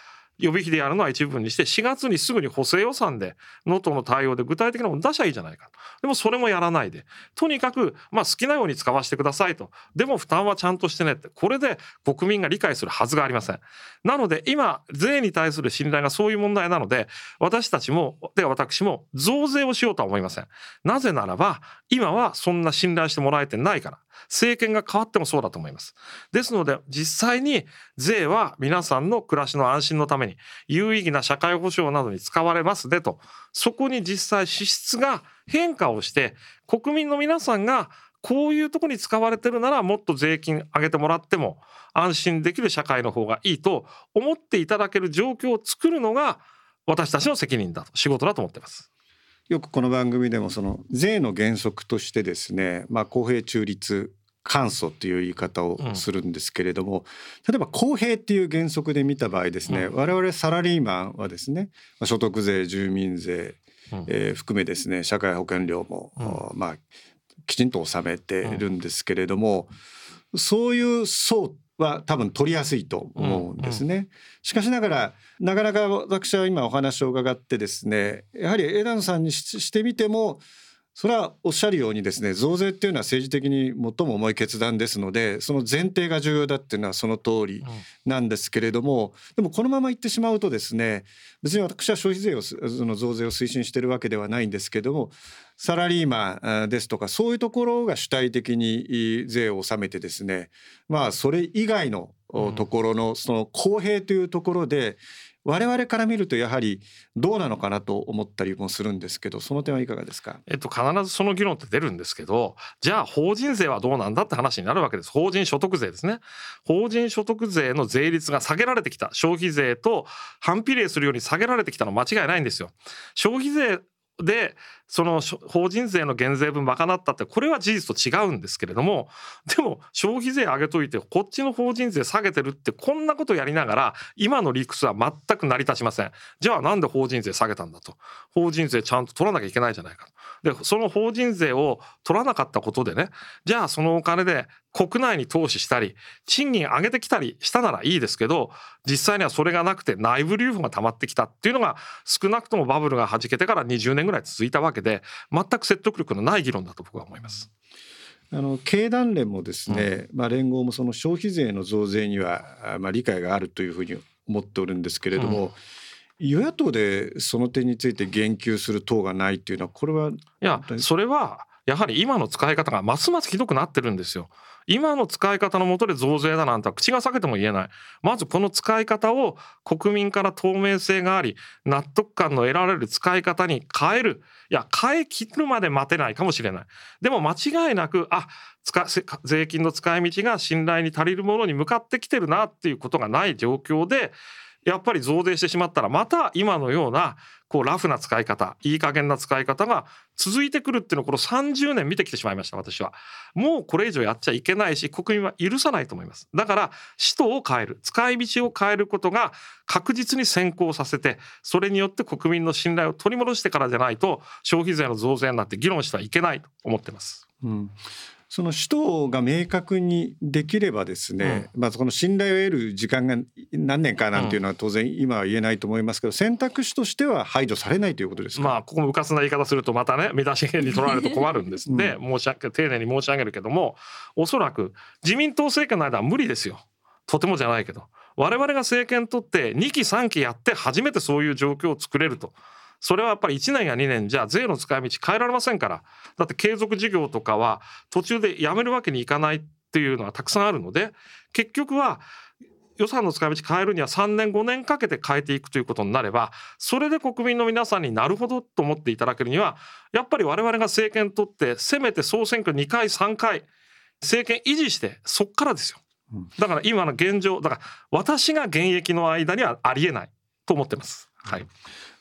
[SPEAKER 3] 予備費でやるのは一部にして4月にすぐに補正予算で能登の対応で具体的なもの出しゃいいじゃないかでもそれもやらないで。とにかくまあ好きなように使わせてくださいと。でも負担はちゃんとしてねって。これで国民が理解するはずがありません。なので今税に対する信頼がそういう問題なので私たちもで私も増税をしようとは思いません。なぜならば今はそんな信頼してもらえてないから。政権が変わってもそうだと思います。ですので実際に税は皆さんの暮らしの安心のために有意義な社会保障などに使われますでとそこに実際支出が変化をして国民の皆さんがこういうとこに使われてるならもっと税金上げてもらっても安心できる社会の方がいいと思っていただける状況を作るのが私たちの責任だと仕事だと思ってます。
[SPEAKER 1] よくこの番組でもその税の原則としてですね、まあ、公平中立簡素という言い方をするんですけれども、うん、例えば公平っていう原則で見た場合ですね、うん、我々サラリーマンはですね所得税住民税、うん、えー、含めですね社会保険料も、まあきちんと納めてるんですけれども、そういう層は多分取りやすいと思うんですね。しかしながらなかなか私は今お話を伺ってですねやはり枝野さんにしてみてもそれはおっしゃるようにですね増税っていうのは政治的に最も重い決断ですのでその前提が重要だっていうのはその通りなんですけれども、でもこのままいってしまうとですね別に私は消費税をその増税を推進してるわけではないんですけどもサラリーマンですとかそういうところが主体的に税を納めてですねまあそれ以外のところのその公平というところで我々から見るとやはりどうなのかなと思ったりもするんですけどその点はいかがですか、
[SPEAKER 3] えっと、必ずその議論って出るんですけどじゃあ法人税はどうなんだって話になるわけです。法人所得税ですね。法人所得税の税率が下げられてきた。消費税と反比例するように下げられてきたの間違いないんですよ。消費税でその法人税の減税分賄ったってこれは事実と違うんですけれどもでも消費税上げといてこっちの法人税下げてるってこんなことやりながら今の理屈は全く成り立ちません。じゃあなんで法人税下げたんだと。法人税ちゃんと取らなきゃいけないじゃないかと。でその法人税を取らなかったことでねじゃあそのお金で国内に投資したり賃金上げてきたりしたならいいですけど実際にはそれがなくて内部留保が溜まってきたっていうのが少なくともバブルがはじけてから20年ぐらい続いたわけで全く説得力のない議論だと僕は思います。
[SPEAKER 1] あの経団連もですね、うん、まあ、連合もその消費税の増税には、まあ、理解があるというふうに思っておるんですけれども、うん与野党でその点について言及する党がないっていうのはこれは
[SPEAKER 3] いやそれはやはり今の使い方がますますひどくなってるんですよ。今の使い方のもとで増税だなんて口が裂けても言えない。まずこの使い方を国民から透明性があり、納得感の得られる使い方に変える。いや、変え切るまで待てないかもしれない。でも間違いなく、あ、税金の使い道が信頼に足りるものに向かってきてるなっていうことがない状況で、やっぱり増税してしまったらまた今のようなこうラフな使い方いい加減な使い方が続いてくるっていうのをこの30年見てきてしまいました私は。もうこれ以上やっちゃいけないし国民は許さないと思います。だから使途を変える使い道を変えることが確実に先行させてそれによって国民の信頼を取り戻してからじゃないと消費税の増税になって議論してはいけないと思ってます。
[SPEAKER 1] うん。その使途が明確にできればですね、うん、まあ、この信頼を得る時間が何年かなんていうのは当然今は言えないと思いますけど選択肢としては排除されないということです
[SPEAKER 3] まあここもうかつな言い方するとまたね見出しに取られると困るんですね、うん、申し上げ丁寧に申し上げるけどもおそらく自民党政権の間は無理ですよ。とてもじゃないけど。我々が政権取って2期3期やって初めてそういう状況を作れると。それはやっぱり1年や2年じゃ税の使い道変えられませんからだって継続事業とかは途中でやめるわけにいかないっていうのはたくさんあるので結局は予算の使い道変えるには3年5年かけて変えていくということになればそれで国民の皆さんになるほどと思っていただけるにはやっぱり我々が政権取ってせめて総選挙2回3回政権維持してそっからですよ。だから今の現状だから私が現役の間にはありえないと思ってます。はい。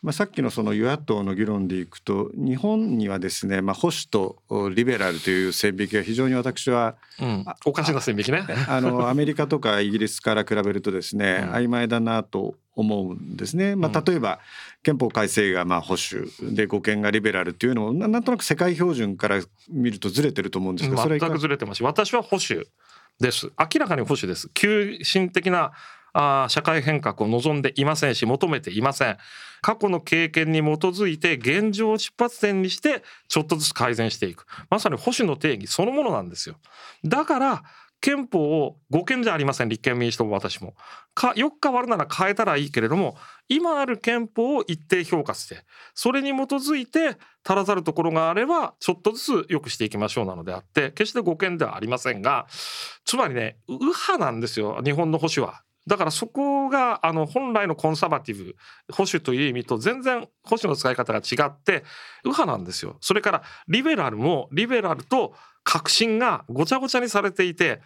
[SPEAKER 1] まあ、さっきのその与野党の議論でいくと日本にはですね、まあ、保守とリベラルという線引きが非常に私は、
[SPEAKER 3] うん、おかしな線引きね。
[SPEAKER 1] あのアメリカとかイギリスから比べるとですね、うん、曖昧だなと思うんですね。まあ、例えば憲法改正がまあ保守で護憲がリベラルっていうのもなんとなく世界標準から見るとずれてると思うんですけど
[SPEAKER 3] 全くずれてますし私は保守です。明らかに保守です。急進的なあ社会変革を望んでいませんし求めていません。過去の経験に基づいて現状を出発点にしてちょっとずつ改善していく。まさに保守の定義そのものなんですよ。だから憲法を護憲じゃありません。立憲民主党も私も。かよく変わるなら変えたらいいけれども今ある憲法を一定評価してそれに基づいて足らざるところがあればちょっとずつ良くしていきましょうなのであって決して護憲ではありませんがつまりね右派なんですよ。日本の保守は。だからそこがあの本来のコンサバティブ保守という意味と全然保守の使い方が違って右派なんですよ。それからリベラルもリベラルと革新がごちゃごちゃにされていて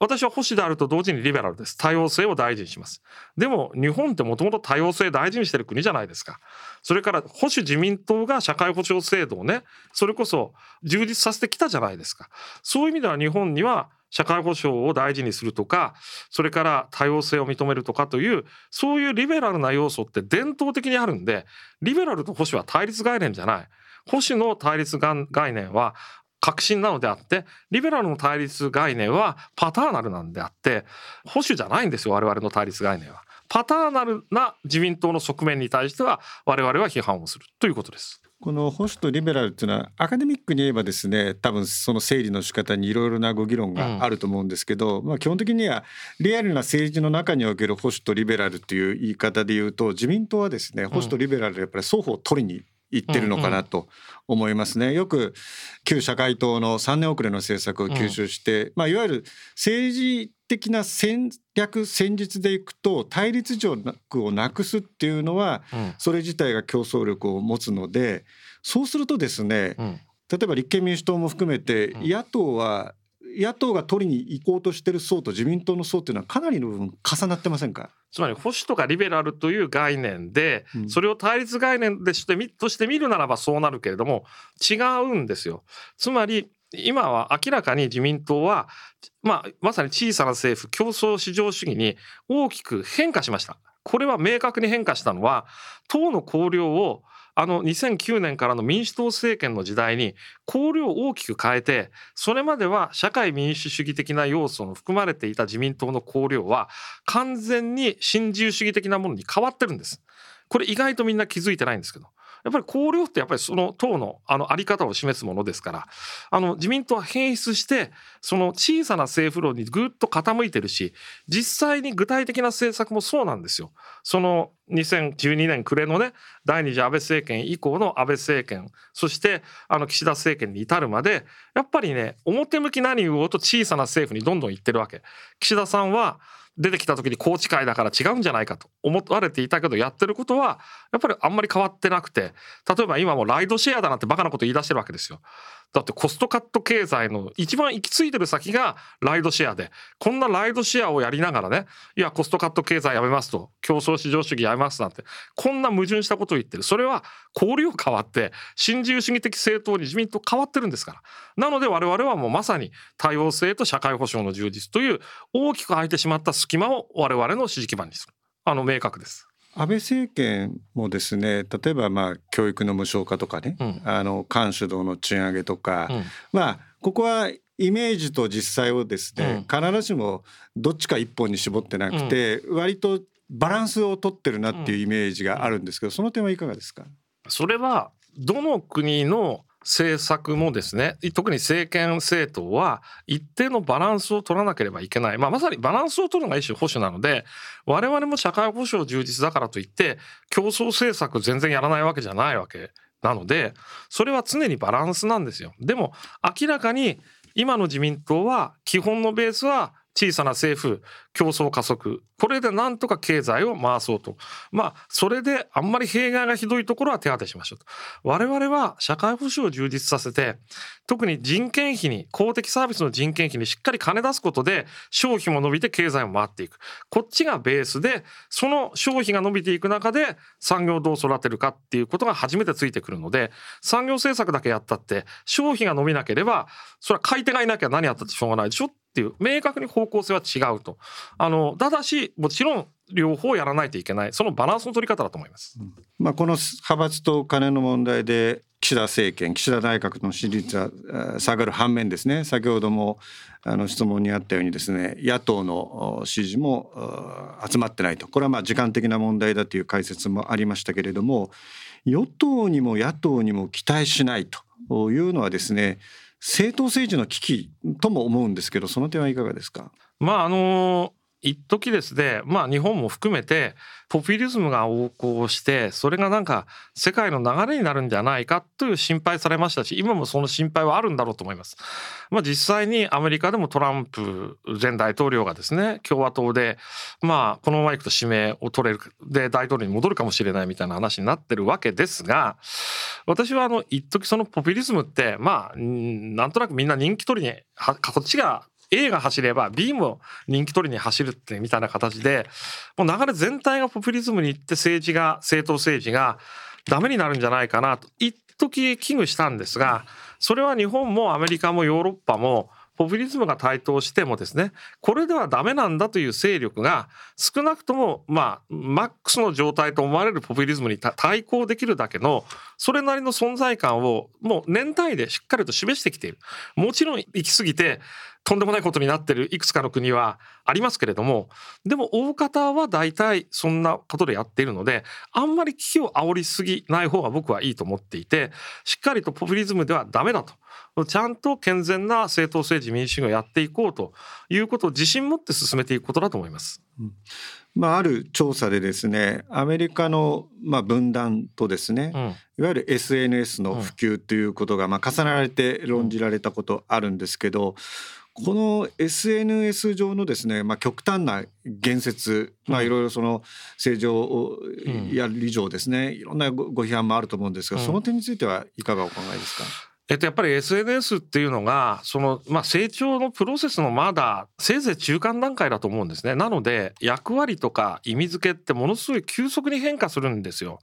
[SPEAKER 3] 私は保守であると同時にリベラルです。多様性を大事にします。でも日本ってもともと多様性大事にしてる国じゃないですか。それから保守自民党が社会保障制度をね、それこそ充実させてきたじゃないですか。そういう意味では日本には社会保障を大事にするとかそれから多様性を認めるとかというそういうリベラルな要素って伝統的にあるんでリベラルと保守は対立概念じゃない保守の対立概念は革新なのであってリベラルの対立概念はパターナルなんであって保守じゃないんですよ我々の対立概念は。パターナルな自民党の側面に対しては我々は批判をするということです。
[SPEAKER 1] この保守とリベラルっていうのはアカデミックに言えばですね多分その整理の仕方にいろいろなご議論があると思うんですけど、うん、まあ基本的にはリアルな政治の中における保守とリベラルっていう言い方で言うと自民党はですね保守とリベラルやっぱり双方取りに言ってるのかなと思いますね。よく旧社会党の3年遅れの政策を吸収して、まあ、いわゆる政治的な戦略戦術でいくと対立条約をなくすっていうのは、それ自体が競争力を持つのでそうするとですね、例えば立憲民主党も含めて野党は野党が取りに行こうとしてる層と自民党の層っていうのはかなりの部分重なってませんか？
[SPEAKER 3] つまり保守とかリベラルという概念で、それを対立概念でしてとして見るならばそうなるけれども違うんですよ。つまり今は明らかに自民党は、まあ、まさに小さな政府競争市場主義に大きく変化しました。これは明確に変化したのは党の綱領をあの2009年からの民主党政権の時代に綱領を大きく変えてそれまでは社会民主主義的な要素の含まれていた自民党の綱領は完全に新自由主義的なものに変わってるんです。これ意外とみんな気づいてないんですけどやっぱり綱領ってやっぱりその党のあのあり方を示すものですからあの自民党は変質してその小さな政府論にぐっと傾いてるし実際に具体的な政策もそうなんですよ。その2012年暮れのね第二次安倍政権以降の安倍政権そしてあの岸田政権に至るまでやっぱりね表向き何言おうと小さな政府にどんどん言ってるわけ。岸田さんは出てきた時に宏池会だから違うんじゃないかと思われていたけどやってることはやっぱりあんまり変わってなくて例えば今もライドシェアだなんてバカなこと言い出してるわけですよ。だってコストカット経済の一番行き着いてる先がライドシェアでこんなライドシェアをやりながらねいやコストカット経済やめますと競争市場主義やめますなんてこんな矛盾したことを言ってる。それは交流変わって新自由主義的政党に自民党変わってるんですから。なので我々はもうまさに多様性と社会保障の充実という大きく空いてしまった隙間を我々の支持基盤にする。あの明確です。
[SPEAKER 1] 安倍政権もですね例えばまあ教育の無償化とかね、うん、あの官主導の賃上げとか、うん、まあここはイメージと実際をですね、うん、必ずしもどっちか一本に絞ってなくて、割とバランスをとってるなっていうイメージがあるんですけど、その点はいかがですか？
[SPEAKER 3] それはどの国の政策もですね特に政権政党は一定のバランスを取らなければいけない、まあ、まさにバランスを取るのが一種保守なので我々も社会保障充実だからといって競争政策全然やらないわけじゃないわけなのでそれは常にバランスなんですよ。でも明らかに今の自民党は基本のベースは小さな政府競争加速。これでなんとか経済を回そうと。まあそれであんまり弊害がひどいところは手当てしましょうと。我々は社会保障を充実させて特に人件費に公的サービスの人件費にしっかり金出すことで消費も伸びて経済も回っていく。こっちがベースでその消費が伸びていく中で産業をどう育てるかっていうことが初めてついてくるので産業政策だけやったって消費が伸びなければそれは買い手がいなきゃ何やったってしょうがないでしょ。っていう明確に方向性は違うと。あのただしもちろん両方やらないといけないそのバランスの取り方だと思います。うん、
[SPEAKER 1] まあこの派閥と金の問題で岸田政権岸田内閣の支持率は下がる反面ですね先ほどもあの質問にあったようにですね野党の支持も集まってないとこれはまあ時間的な問題だという解説もありましたけれども与党にも野党にも期待しないというのはですね政党政治の危機とも思うんですけどその点はいかがですか？
[SPEAKER 3] まああの一時ですねまあ日本も含めてポピュリズムが横行してそれがなんか世界の流れになるんじゃないかという心配されましたし今もその心配はあるんだろうと思います。まあ、実際にアメリカでもトランプ前大統領がですね共和党でまあこのままいくと指名を取れるで大統領に戻るかもしれないみたいな話になってるわけですが私はあの一時そのポピュリズムってまあなんとなくみんな人気取りにこっちが A が走れば B も人気取りに走るってみたいな形でもう流れ全体がポピュリズムに行って政治が政党政治がダメになるんじゃないかなと一時危惧したんですがそれは日本もアメリカもヨーロッパもポピュリズムが台頭してもですねこれではダメなんだという勢力が少なくともまあマックスの状態と思われるポピュリズムに対抗できるだけのそれなりの存在感をもう年単位でしっかりと示してきている。もちろん行き過ぎてとんでもないことになってるいくつかの国はありますけれどもでも大方は大体そんなことでやっているのであんまり危機を煽りすぎない方が僕はいいと思っていてしっかりとポピュリズムではダメだと。ちゃんと健全な政党政治民主主義をやっていこうということを自信持って進めていくことだと思います。
[SPEAKER 1] うん。まあ、ある調査でですねアメリカのまあ分断とですね、うん、いわゆる SNS の普及ということがまあ重ねられて論じられたことあるんですけどこの SNS 上のですね、まあ、極端な言説、まあ、いろいろその正常や理上ですね。いろんなご批判もあると思うんですが、その点についてはいかがお考えですか？
[SPEAKER 3] えっと、やっぱり SNS っていうのがその、まあ、成長のプロセスのまだせいぜい中間段階だと思うんですね。なので役割とか意味付けってものすごい急速に変化するんですよ。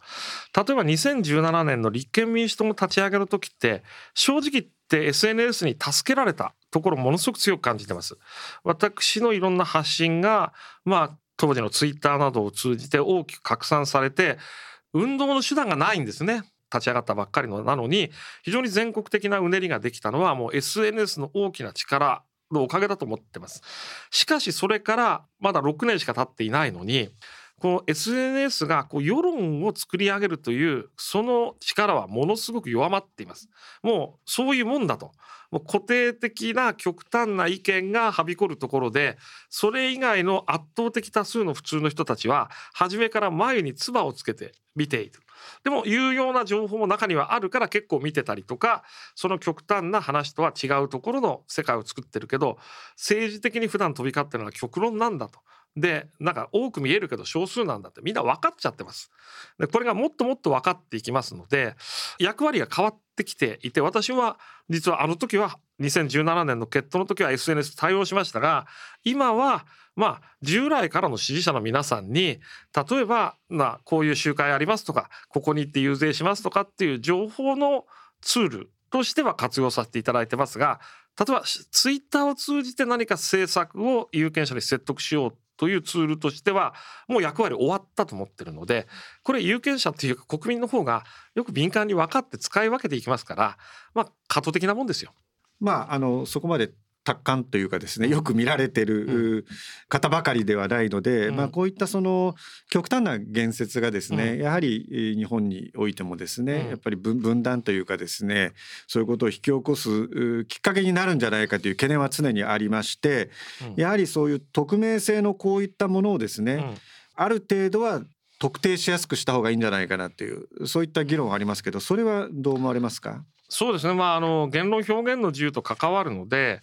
[SPEAKER 3] 例えば2017年の立憲民主党の立ち上げの時って正直言って SNS に助けられたところものすごく強く感じてます私のいろんな発信がまあ当時のツイッターなどを通じて大きく拡散されて運動の手段がないんですね立ち上がったばっかりのなのに非常に全国的なうねりができたのはもう SNS の大きな力のおかげだと思ってます。しかしそれからまだ6年しか経っていないのにこの SNS がこう世論を作り上げるというその力はものすごく弱まっています。もうそういうもんだと。もう固定的な極端な意見がはびこるところでそれ以外の圧倒的多数の普通の人たちは初めから前に唾をつけて見ている。でも有用な情報も中にはあるから結構見てたりとかその極端な話とは違うところの世界を作ってるけど政治的に普段飛び交ってるのは極論なんだと。でなんか多く見えるけど少数なんだってみんな分かっちゃってます。でこれがもっともっと分かっていきますので役割が変わってきていて私は実はあの時は2017年の決闘の時は SNS 対応しましたが今はまあ従来からの支持者の皆さんに例えば、ま、こういう集会ありますとかここに行って遊説しますとかっていう情報のツールとしては活用させていただいてますが例えばツイッターを通じて何か政策を有権者に説得しようというツールとしてはもう役割終わったと思ってるのでこれ有権者っていうか国民の方がよく敏感に分かって使い分けていきますからまあ過渡的なもんですよ。
[SPEAKER 1] まあ、あのそこまで達観というかですねよく見られてる方ばかりではないので、うん、まあ、こういったその極端な言説がですね、うん、やはり日本においてもですね、うん、やっぱり分断というかですねそういうことを引き起こすきっかけになるんじゃないかという懸念は常にありまして、やはりそういう匿名性のこういったものをですね、ある程度は特定しやすくした方がいいんじゃないかなっていうそういった議論はありますけどそれはどう思われますか？
[SPEAKER 3] そうですね、まあ、あの言論表現の自由と関わるので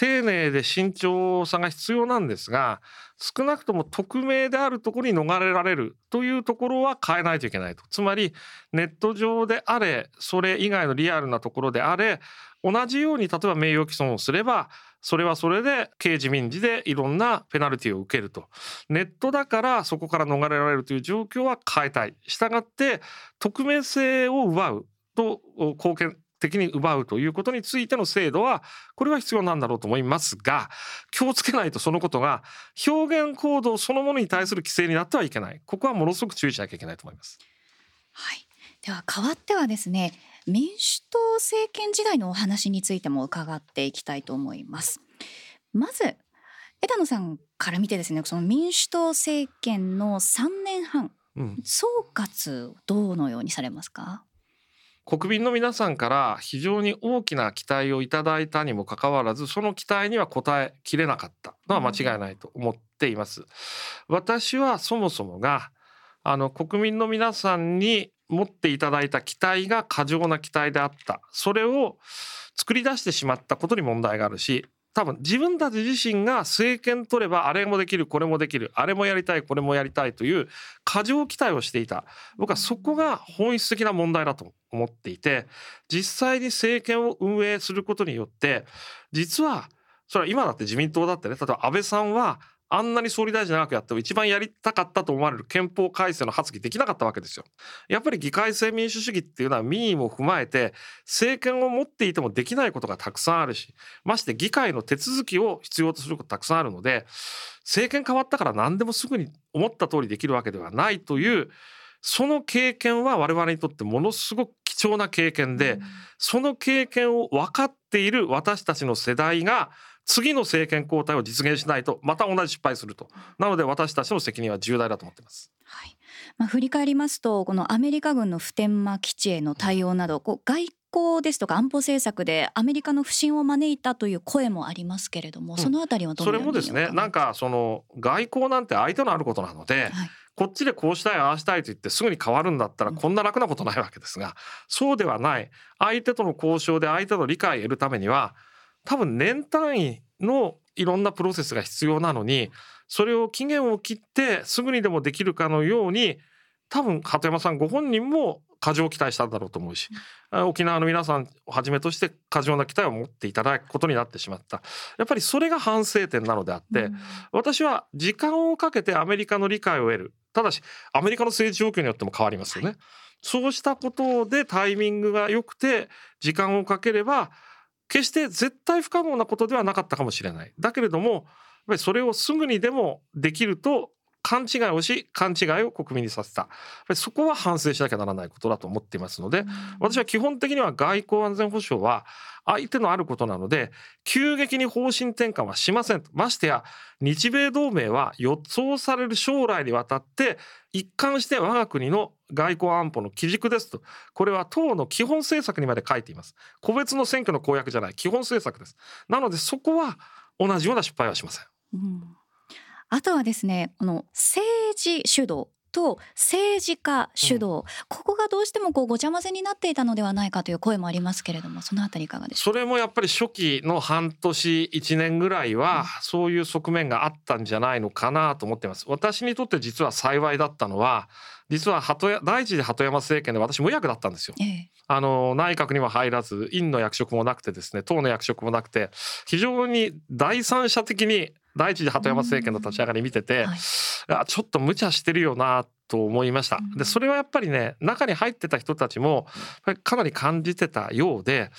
[SPEAKER 3] 丁寧で慎重さが必要なんですが少なくとも匿名であるところに逃れられるというところは変えないといけないと。つまりネット上であれそれ以外のリアルなところであれ同じように例えば名誉毀損をすればそれはそれで刑事民事でいろんなペナルティを受けると。ネットだからそこから逃れられるという状況は変えたい。したがって匿名性を奪うと貢献的に奪うということについての制度はこれは必要なんだろうと思いますが気をつけないとそのことが表現行動そのものに対する規制になってはいけないここはものすごく注意しなきゃいけないと思います。
[SPEAKER 2] はい、では変わってはですね民主党政権時代のお話についても伺っていきたいと思います。まず枝野さんから見てですねその民主党政権の3年半、うん、総括どのようにされますか？
[SPEAKER 3] 国民の皆さんから非常に大きな期待をいただいたにもかかわらずその期待には応えきれなかったのは間違いないと思っています。私はそもそもがあの国民の皆さんに持っていただいた期待が過剰な期待であったそれを作り出してしまったことに問題があるし多分自分たち自身が政権取ればあれもできるこれもできるあれもやりたいこれもやりたいという過剰期待をしていた。僕はそこが本質的な問題だと思っていて実際に政権を運営することによって実はそれは今だって自民党だってね例えば安倍さんはあんなに総理大臣長くやっても一番やりたかったと思われる憲法改正の発議できなかったわけですよ。やっぱり議会制民主主義っていうのは民意も踏まえて政権を持っていてもできないことがたくさんあるしまして議会の手続きを必要とすることたくさんあるので政権変わったから何でもすぐに思った通りできるわけではないというその経験は我々にとってものすごく貴重な経験で、その経験を分かっている私たちの世代が次の政権交代を実現しないとまた同じ失敗すると。なので私たちの責任は重大だと思っています。
[SPEAKER 2] はい。まあ、振り返りますとこのアメリカ軍の普天間基地への対応などこう外交ですとか安保政策でアメリカの不信を招いたという声もありますけれども、そのあたりはど
[SPEAKER 3] のように、それもですねなんかその外交なんて相手のあることなので、はい、こっちでこうしたいああしたいと言ってすぐに変わるんだったらこんな楽なことないわけですが、そうではない。相手との交渉で相手の理解を得るためには多分年単位のいろんなプロセスが必要なのにそれを期限を切ってすぐにでもできるかのように多分鳩山さんご本人も過剰期待したんだろうと思うし、沖縄の皆さんをはじめとして過剰な期待を持っていただくことになってしまった。やっぱりそれが反省点なのであって、うん、私は時間をかけてアメリカの理解を得る。ただしアメリカの政治状況によっても変わりますよね、はい、そうしたことでタイミングが良くて時間をかければ決して絶対不可能なことではなかったかもしれない。だけれどもやっぱりそれをすぐにでもできると勘違いをし勘違いを国民にさせた。そこは反省しなきゃならないことだと思っていますので私は基本的には外交安全保障は相手のあることなので急激に方針転換はしませんましてや日米同盟は予想される将来にわたって一貫して我が国の外交安保の基軸ですと。これは党の基本政策にまで書いています。個別の選挙の公約じゃない。基本政策です。なのでそこは同じような失敗はしません、うん、
[SPEAKER 2] あとはですねこの政治主導と政治家主導、うん、ここがどうしてもこうごちゃ混ぜになっていたのではないかという声もありますけれどもそのあたりいかがです
[SPEAKER 3] か？それもやっぱり初期の半年1年ぐらいはそういう側面があったんじゃないのかなと思っています。私にとって実は幸いだったのは実は鳩第一次鳩山政権で私無役だったんですよ、ええ、あの内閣には入らず院の役職もなくてですね党の役職もなくて非常に第三者的に第一次鳩山政権の立ち上がり見てて、はい、ちょっと無茶してるよなと思いました。でそれはやっぱりね中に入ってた人たちもかなり感じてたようで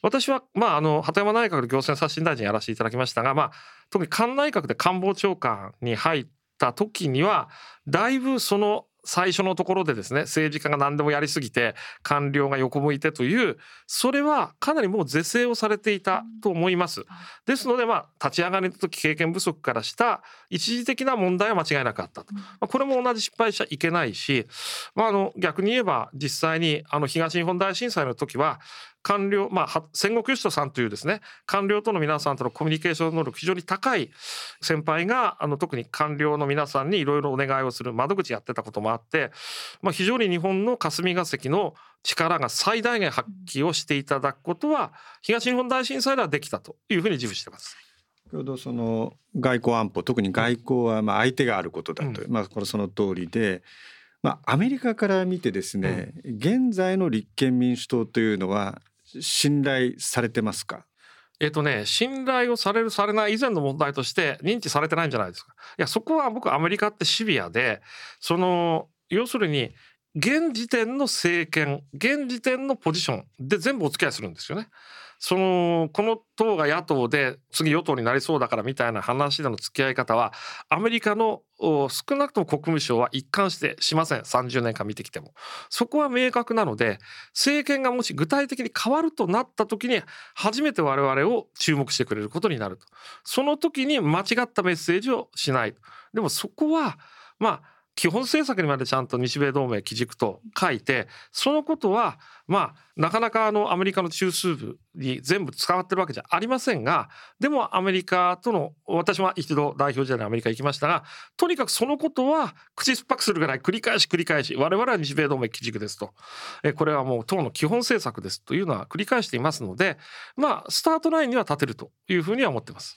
[SPEAKER 3] 私はまああの鳩山内閣で行政刷新大臣やらせていただきましたが、まあ、特に官内閣で官房長官に入った時にはだいぶその最初のところでですね政治家が何でもやりすぎて官僚が横向いてというそれはかなりもう是正をされていたと思います。ですのでまあ立ち上がりの時経験不足からした一時的な問題は間違いなかったと。まあ、これも同じ失敗しちゃいけないし、まあ、あの逆に言えば実際にあの東日本大震災の時は官僚、まあ、戦国義人さんというですね官僚との皆さんとのコミュニケーション能力非常に高い先輩があの特に官僚の皆さんにいろいろお願いをする窓口やってたこともあって、まあ、非常に日本の霞が関の力が最大限発揮をしていただくことは東日本大震災ではできたというふうに自負してます。
[SPEAKER 1] 先ほどその外交安保特に外交はまあ相手があることだと、うん、まあこれその通りでまあ、アメリカから見てですね、うん、現在の立憲民主党というのは信頼されてますか？
[SPEAKER 3] えっとね、信頼をされるされない以前の問題として認知されてないんじゃないですか。いやそこは僕アメリカってシビアでその要するに現時点の政権現時点のポジションで全部お付き合いするんですよね。そのこの党が野党で次与党になりそうだからみたいな話での付き合い方はアメリカの少なくとも国務省は一貫してしません。30年間見てきても。そこは明確なので政権がもし具体的に変わるとなった時に初めて我々を注目してくれることになると。その時に間違ったメッセージをしないでもそこはまあ基本政策にまでちゃんと日米同盟基軸と書いてそのことはまあなかなかあのアメリカの中枢部に全部使わってるわけじゃありませんがでもアメリカとの私は一度代表時代にアメリカ行きましたがとにかくそのことは口酸っぱくするぐらい繰り返し繰り返し我々は日米同盟基軸ですとえこれはもう党の基本政策ですというのは繰り返していますのでまあスタートラインには立てるというふうには思ってます。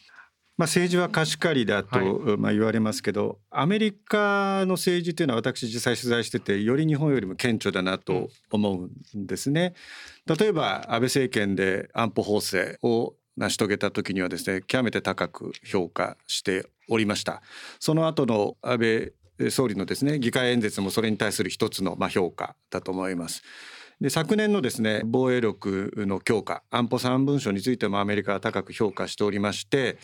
[SPEAKER 1] まあ、政治は貸し借りだと、まあ言われますけど、アメリカの政治というのは私実際取材しててより日本よりも顕著だなと思うんですね。例えば安倍政権で安保法制を成し遂げた時にはですね極めて高く評価しておりました。その後の安倍総理のですね議会演説もそれに対する一つのまあ評価だと思います。で昨年のですね防衛力の強化安保三文書についてもアメリカは高く評価しておりまして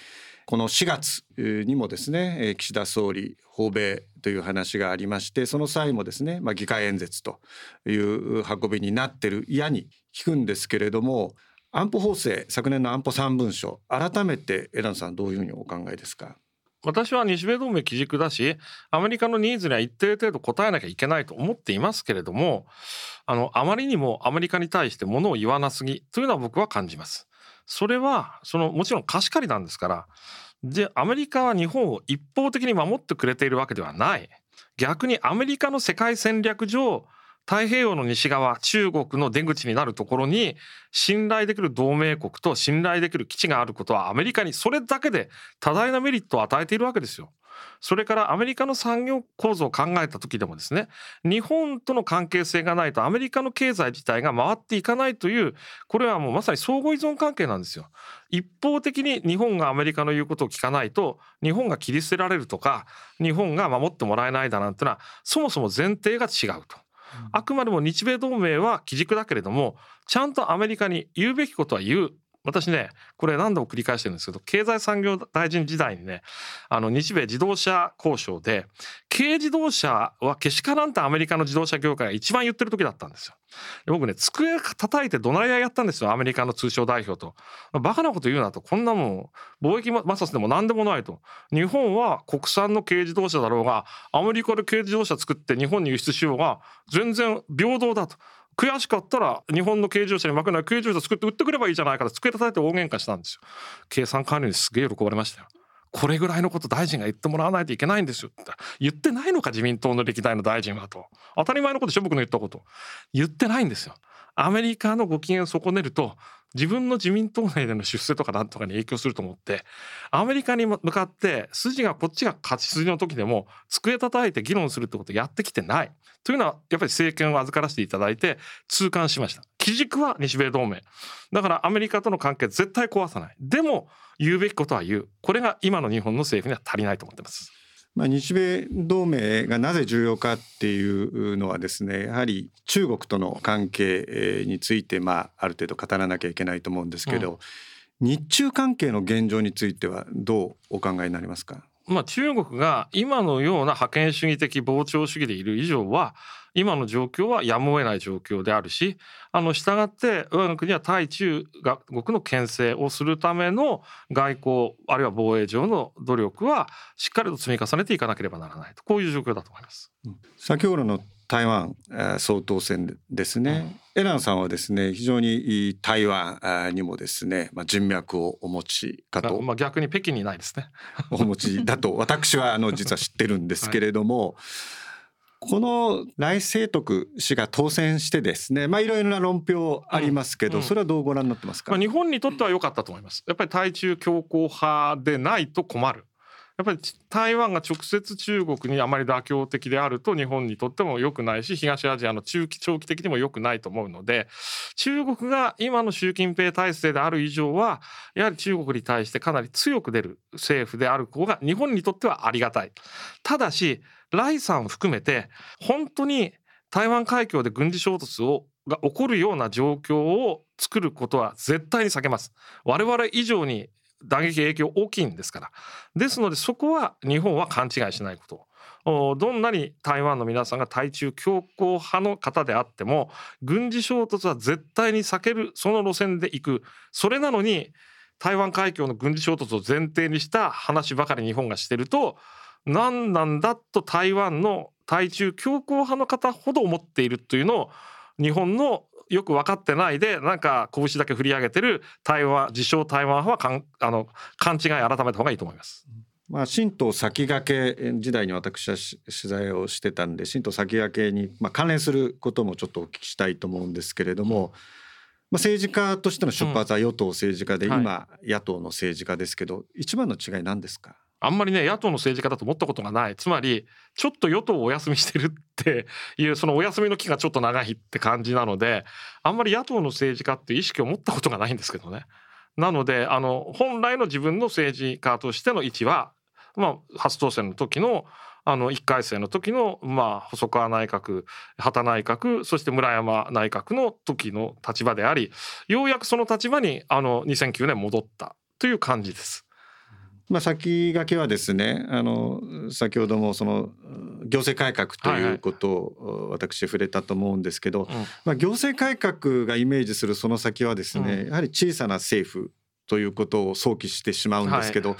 [SPEAKER 1] この4月にもですね岸田総理訪米という話がありましてその際もですね、まあ、議会演説という運びになってる嫌に聞くんですけれども安保法制昨年の安保三文書改めて枝野さんどういうふうにお考えですか？
[SPEAKER 3] 私は日米同盟基軸だしアメリカのニーズには一定程度応えなきゃいけないと思っていますけれどもあのあまりにもアメリカに対してものを言わなすぎというのは僕は感じます。それはそのもちろん貸し借りなんですからでアメリカは日本を一方的に守ってくれているわけではない逆にアメリカの世界戦略上太平洋の西側中国の出口になるところに信頼できる同盟国と信頼できる基地があることはアメリカにそれだけで多大なメリットを与えているわけですよ。それからアメリカの産業構造を考えた時でもですね日本との関係性がないとアメリカの経済自体が回っていかないというこれはもうまさに相互依存関係なんですよ。一方的に日本がアメリカの言うことを聞かないと日本が切り捨てられるとか日本が守ってもらえないだなんてのはそもそも前提が違うと。あくまでも日米同盟は基軸だけれどもちゃんとアメリカに言うべきことは言う私ねこれ何度も繰り返してるんですけど経済産業大臣時代にねあの日米自動車交渉で軽自動車はけしからんってアメリカの自動車業界が一番言ってる時だったんですよ。僕ね机叩いて怒鳴り合いやったんですよアメリカの通商代表と。バカなこと言うなとこんなもん貿易摩擦でも何でもないと。日本は国産の軽自動車だろうがアメリカで軽自動車作って日本に輸出しようが全然平等だと。悔しかったら日本の軽自動車に負けない軽自動車作って売ってくればいいじゃないかと机叩いて大喧嘩したんですよ。計算管理にすげえ喜ばれましたよ。これぐらいのこと大臣が言ってもらわないといけないんですよって言ってないのか自民党の歴代の大臣はと当たり前のことでしょ僕の言ったこと言ってないんですよアメリカのご機嫌損ねると自分の自民党内での出世とかなんとかに影響すると思ってアメリカに向かって筋がこっちが勝ち筋の時でも机叩いて議論するってことをやってきてない。というのはやっぱり政権を預からせていただいて痛感しました。基軸は日米同盟。だからアメリカとの関係絶対壊さない。でも言うべきことは言う。これが今の日本の政府には足りないと思ってます。
[SPEAKER 1] まあ、日米同盟がなぜ重要かっていうのはですねやはり中国との関係について、まあ、ある程度語らなきゃいけないと思うんですけど、うん、日中関係の現状についてはどうお考えになりますか？
[SPEAKER 3] まあ、中国が今のような覇権主義的膨張主義でいる以上は今の状況はやむを得ない状況であるしあの従って我が国は対中国の牽制をするための外交あるいは防衛上の努力はしっかりと積み重ねていかなければならないと。こういう状況だと思います。
[SPEAKER 1] 先ほどの台湾総統選ですね、うん、エランさんはですね非常に台湾にもですね、まあ、人脈をお持ちかと、
[SPEAKER 3] まあ、逆に北京にないですね。
[SPEAKER 1] お持ちだと私はあの実は知ってるんですけれども、はいこの来清徳氏が当選してですねまあいろいろな論評ありますけど、うん、それはどうご覧になってますか、
[SPEAKER 3] まあ、日本にとっては良かったと思います。やっぱり対中強硬派でないと困る。やっぱり台湾が直接中国にあまり妥協的であると日本にとっても良くないし東アジアの中期長期的にも良くないと思うので中国が今の習近平体制である以上はやはり中国に対してかなり強く出る政府である方が日本にとってはありがたい。ただしライさん含めて本当に台湾海峡で軍事衝突をが起こるような状況を作ることは絶対に避けます。我々以上に打撃影響大きいんですから。ですのでそこは日本は勘違いしないこと。どんなに台湾の皆さんが対中強硬派の方であっても軍事衝突は絶対に避けるその路線で行く。それなのに台湾海峡の軍事衝突を前提にした話ばかり日本がしてると何なんだと台湾の対中強硬派の方ほど思っているというのを日本のよく分かってないでなんか拳だけ振り上げてる台湾自称台湾派はかんあの勘違い改めた方がいいと思います。
[SPEAKER 1] まあ、新党先駆け時代に私は取材をしてたんで新党先駆けに、まあ、関連することもちょっとお聞きしたいと思うんですけれども、まあ、政治家としての出発は与党政治家で、うん、今、野党の政治家ですけど一番の違い何ですか？
[SPEAKER 3] あんまりね野党の政治家だと思ったことがないつまりちょっと与党をお休みしてるっていうそのお休みの期がちょっと長いって感じなのであんまり野党の政治家っていう意識を持ったことがないんですけどね。なのであの本来の自分の政治家としての位置は、まあ、初当選の時のあの1回生の時の、まあ、細川内閣畑内閣そして村山内閣の時の立場でありようやくその立場にあの2009年戻ったという感じです。
[SPEAKER 1] まあ、先駆けはですねあの先ほどもその行政改革ということを私触れたと思うんですけど、はいはい、まあ、行政改革がイメージするその先はですね、うん、やはり小さな政府ということを想起してしまうんですけど、はい、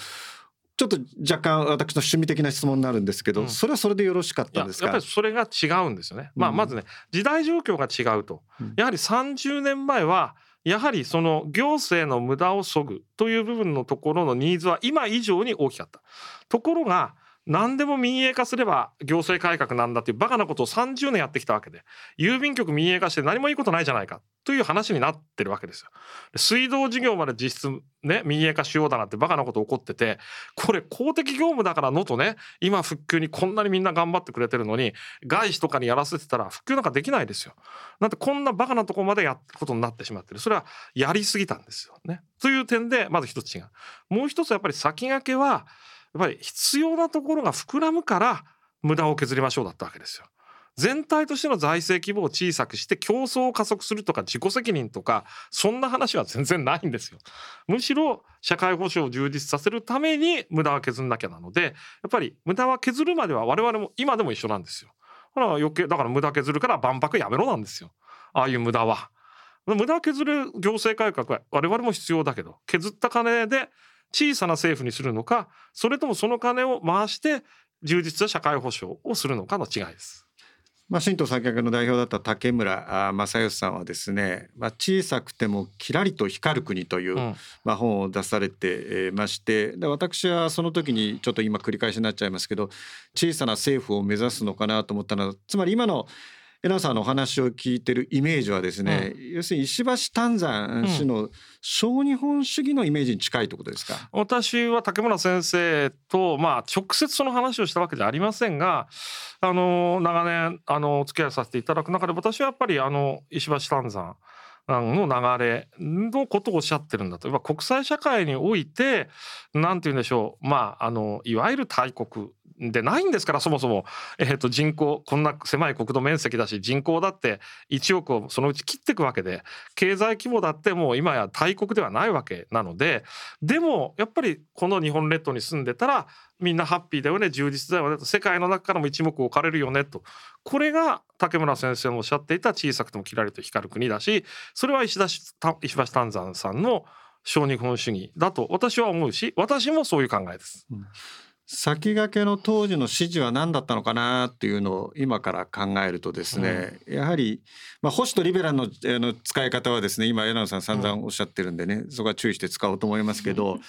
[SPEAKER 1] ちょっと若干私の趣味的な質問になるんですけど、うん、それはそれでよろしかったんですか？
[SPEAKER 3] やっぱりそれが違うんですよね。まあ、まずね時代状況が違うと、やはり30年前はやはりその行政の無駄をそぐという部分のところのニーズは今以上に大きかった。ところが何でも民営化すれば行政改革なんだっていうバカなことを30年やってきたわけで郵便局民営化して何もいいことないじゃないかという話になってるわけですよ。水道事業まで実質ね民営化しようだなってバカなこと起こっててこれ公的業務だからのとね今復旧にこんなにみんな頑張ってくれてるのに外資とかにやらせてたら復旧なんかできないですよ。なんてこんなバカなとこまでやることになってしまってるそれはやりすぎたんですよね。という点でまず一つ違う。もう一つやっぱり先駆けはやっぱり必要なところが膨らむから無駄を削りましょうだったわけですよ。全体としての財政規模を小さくして競争を加速するとか自己責任とかそんな話は全然ないんですよ。むしろ社会保障を充実させるために無駄は削んなきゃなのでやっぱり無駄は削るまでは我々も今でも一緒なんですよ。だから余計だから無駄削るから万博やめろなんですよ。ああいう無駄は。無駄削る行政改革は我々も必要だけど削った金で小さな政府にするのかそれともその金を回して充実した社会保障をするのかの違いです。
[SPEAKER 1] まあ、新党先駆けの代表だった竹村正義さんはですね、まあ、小さくてもきらりと光る国という、うん、まあ、本を出されてましてで私はその時にちょっと今繰り返しになっちゃいますけど小さな政府を目指すのかなと思ったのはつまり今のエナさんのお話を聞いてるイメージはですね、うん、要するに石橋丹山氏の小日本主義のイメージに近いということですか、
[SPEAKER 3] うん、私は竹村先生と、まあ、直接その話をしたわけじゃありませんがあの長年あのお付き合いさせていただく中で私はやっぱりあの石橋丹山の流れのことをおっしゃってるんだと。国際社会において何て言うんでしょう。まああのいわゆる大国でないんですからそもそも、えー、と人口こんな狭い国土面積だし人口だって1億をそのうち切っていくわけで経済規模だってもう今や大国ではないわけなのででもやっぱりこの日本列島に住んでたらみんなハッピーだよね充実だよねと世界の中からも一目置かれるよねと。これが竹村先生のおっしゃっていた小さくてもきらりと光る国だしそれは石田石橋丹山さんの小日本主義だと私は思うし私もそういう考えです。うん。
[SPEAKER 1] 先駆けの当時の指示は何だったのかなっていうのを今から考えるとですね、うん、やはり、まあ、保守とリベラルのあの使い方はですね今柳野さん散々おっしゃってるんでね、うん、そこは注意して使おうと思いますけど、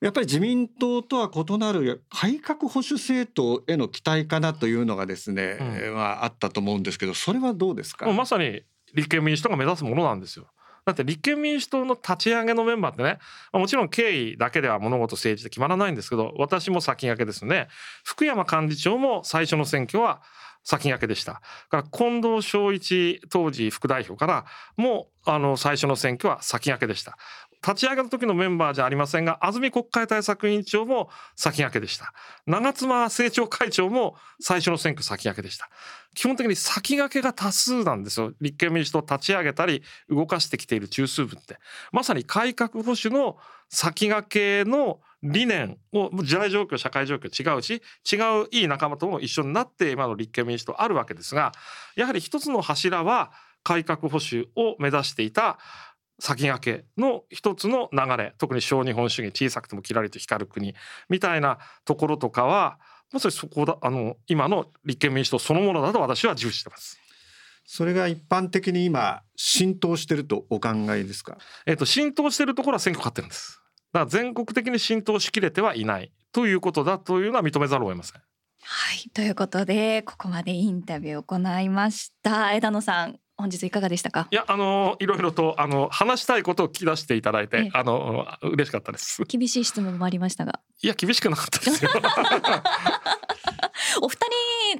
[SPEAKER 1] やっぱり自民党とは異なる改革保守政党への期待かなというのがですね、うん、まあ、あったと思うんですけどそれはどうですか？
[SPEAKER 3] まさに立憲民主党が目指すものなんですよ。だって立憲民主党の立ち上げのメンバーってねもちろん経緯だけでは物事政治って決まらないんですけど私も先駆けですね福山幹事長も最初の選挙は先駆けでした。から近藤昭一当時副代表からもうあの最初の選挙は先駆けでした。立ち上げた時のメンバーじゃありませんが安住国会対策委員長も先駆けでした。長妻政調会長も最初の選挙先駆けでした。基本的に先駆けが多数なんですよ。立憲民主党立ち上げたり動かしてきている中枢部って。まさに改革保守の先駆けの理念を時代状況社会状況違うし違ういい仲間とも一緒になって今の立憲民主党あるわけですがやはり一つの柱は改革保守を目指していた先駆けの一つの流れ特に小日本主義小さくてもきらりと光る国みたいなところとかはまさにそこだあの今の立憲民主党そのものだと私は重視してます。
[SPEAKER 1] それが一般的に今浸透してるとお考えですか？
[SPEAKER 3] えっ、と浸透してるところは選挙勝ってるんです。だから全国的に浸透しきれてはいないということだというのは認めざるを得ません。
[SPEAKER 2] はいということでここまでインタビューを行いました枝野さん本日いかがでしたか？
[SPEAKER 3] いやあのいろいろとあの話したいことを聞き出していただいて、あの嬉しかったです。
[SPEAKER 2] 厳しい質問もありましたが。
[SPEAKER 3] いや厳しくなかったですよ。
[SPEAKER 2] お二人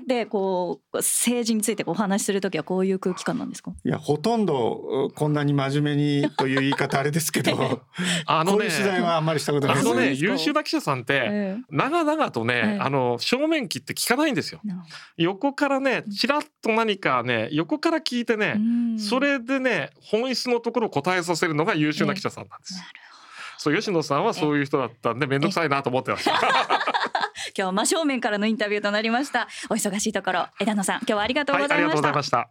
[SPEAKER 2] でこう政治についてお話しするときはこういう空気感なんですか？
[SPEAKER 1] いやほとんどこんなに真面目にという言い方あれですけど あの、ね、こういう取材はあんまりしたことない
[SPEAKER 3] あのね優秀な記者さんって、長々とね、あの正面切って聞かないんですよ。横からねちらっと何かね横から聞いてね、それでね本質のところを答えさせるのが優秀な記者さんなんです、そう吉野さんはそういう人だったんで面倒くさいなと思ってました
[SPEAKER 2] 今日真正面からのインタビューとなりました。お忙しいところ枝野さん今日はありがとうございました、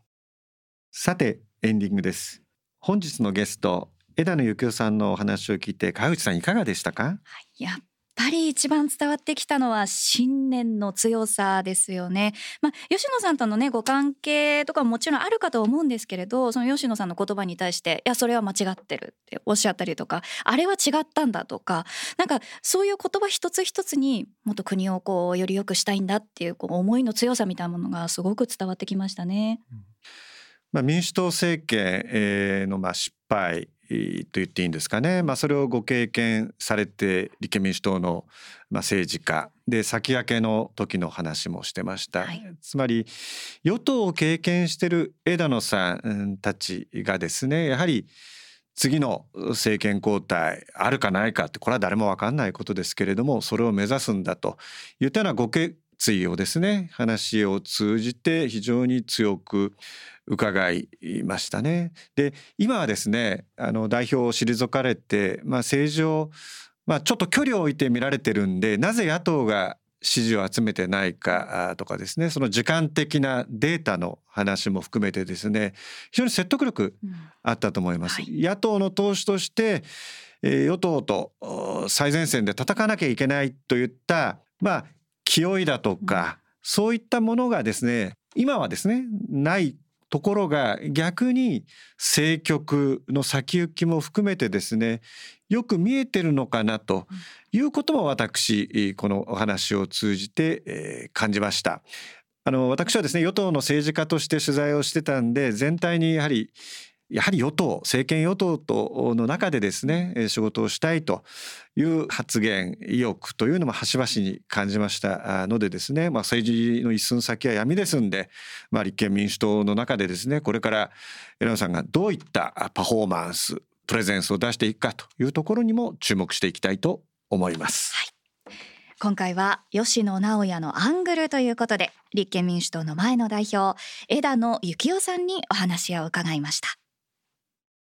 [SPEAKER 1] さてエンディングです。本日のゲスト枝野幸男さんのお話を聞いて川内さんいかがでしたか、は
[SPEAKER 2] い、やっぱり一番伝わってきたのは信念の強さですよね。まあ、吉野さんとのねご関係とかももちろんあるかと思うんですけれどその吉野さんの言葉に対して「いやそれは間違ってる」っておっしゃったりとか「あれは違ったんだ」とかなんかそういう言葉一つ一つにもっと国をこうより良くしたいんだっていうこう思いの強さみたいなものがすごく伝わってきましたね。うん
[SPEAKER 1] まあ、民主党政権のまあ失敗と言っていいんですかね、まあ、それをご経験されて立憲民主党のまあ政治家。で先駆けの時の話もしてました、はい、つまり与党を経験してる枝野さんたちがですねやはり次の政権交代あるかないかってこれは誰も分かんないことですけれどもそれを目指すんだといったようなご経決意をですね話を通じて非常に強く伺いましたね。で今はですねあの代表を退かれて、まあ、政治を、まあ、ちょっと距離を置いて見られてるんでなぜ野党が支持を集めてないかとかですねその時間的なデータの話も含めてですね非常に説得力あったと思います。うんはい、野党の党首として与党と最前線で戦わなきゃいけないといったまあ気負いだとか、うん、そういったものがですね今はですねないところが逆に政局の先行きも含めてですねよく見えてるのかなということも私このお話を通じて感じました。あの私はですね与党の政治家として取材をしてたんで全体にやはりやはり与党政権与党との中でですね仕事をしたいという発言意欲というのも端々に感じましたのでですね、まあ、政治の一寸先は闇ですんで、まあ、立憲民主党の中でですねこれから榎野さんがどういったパフォーマンスプレゼンスを出していくかというところにも注目していきたいと思います。はい
[SPEAKER 2] 今回は吉野直也のアングルということで立憲民主党の前の代表枝野幸男さんにお話を伺いました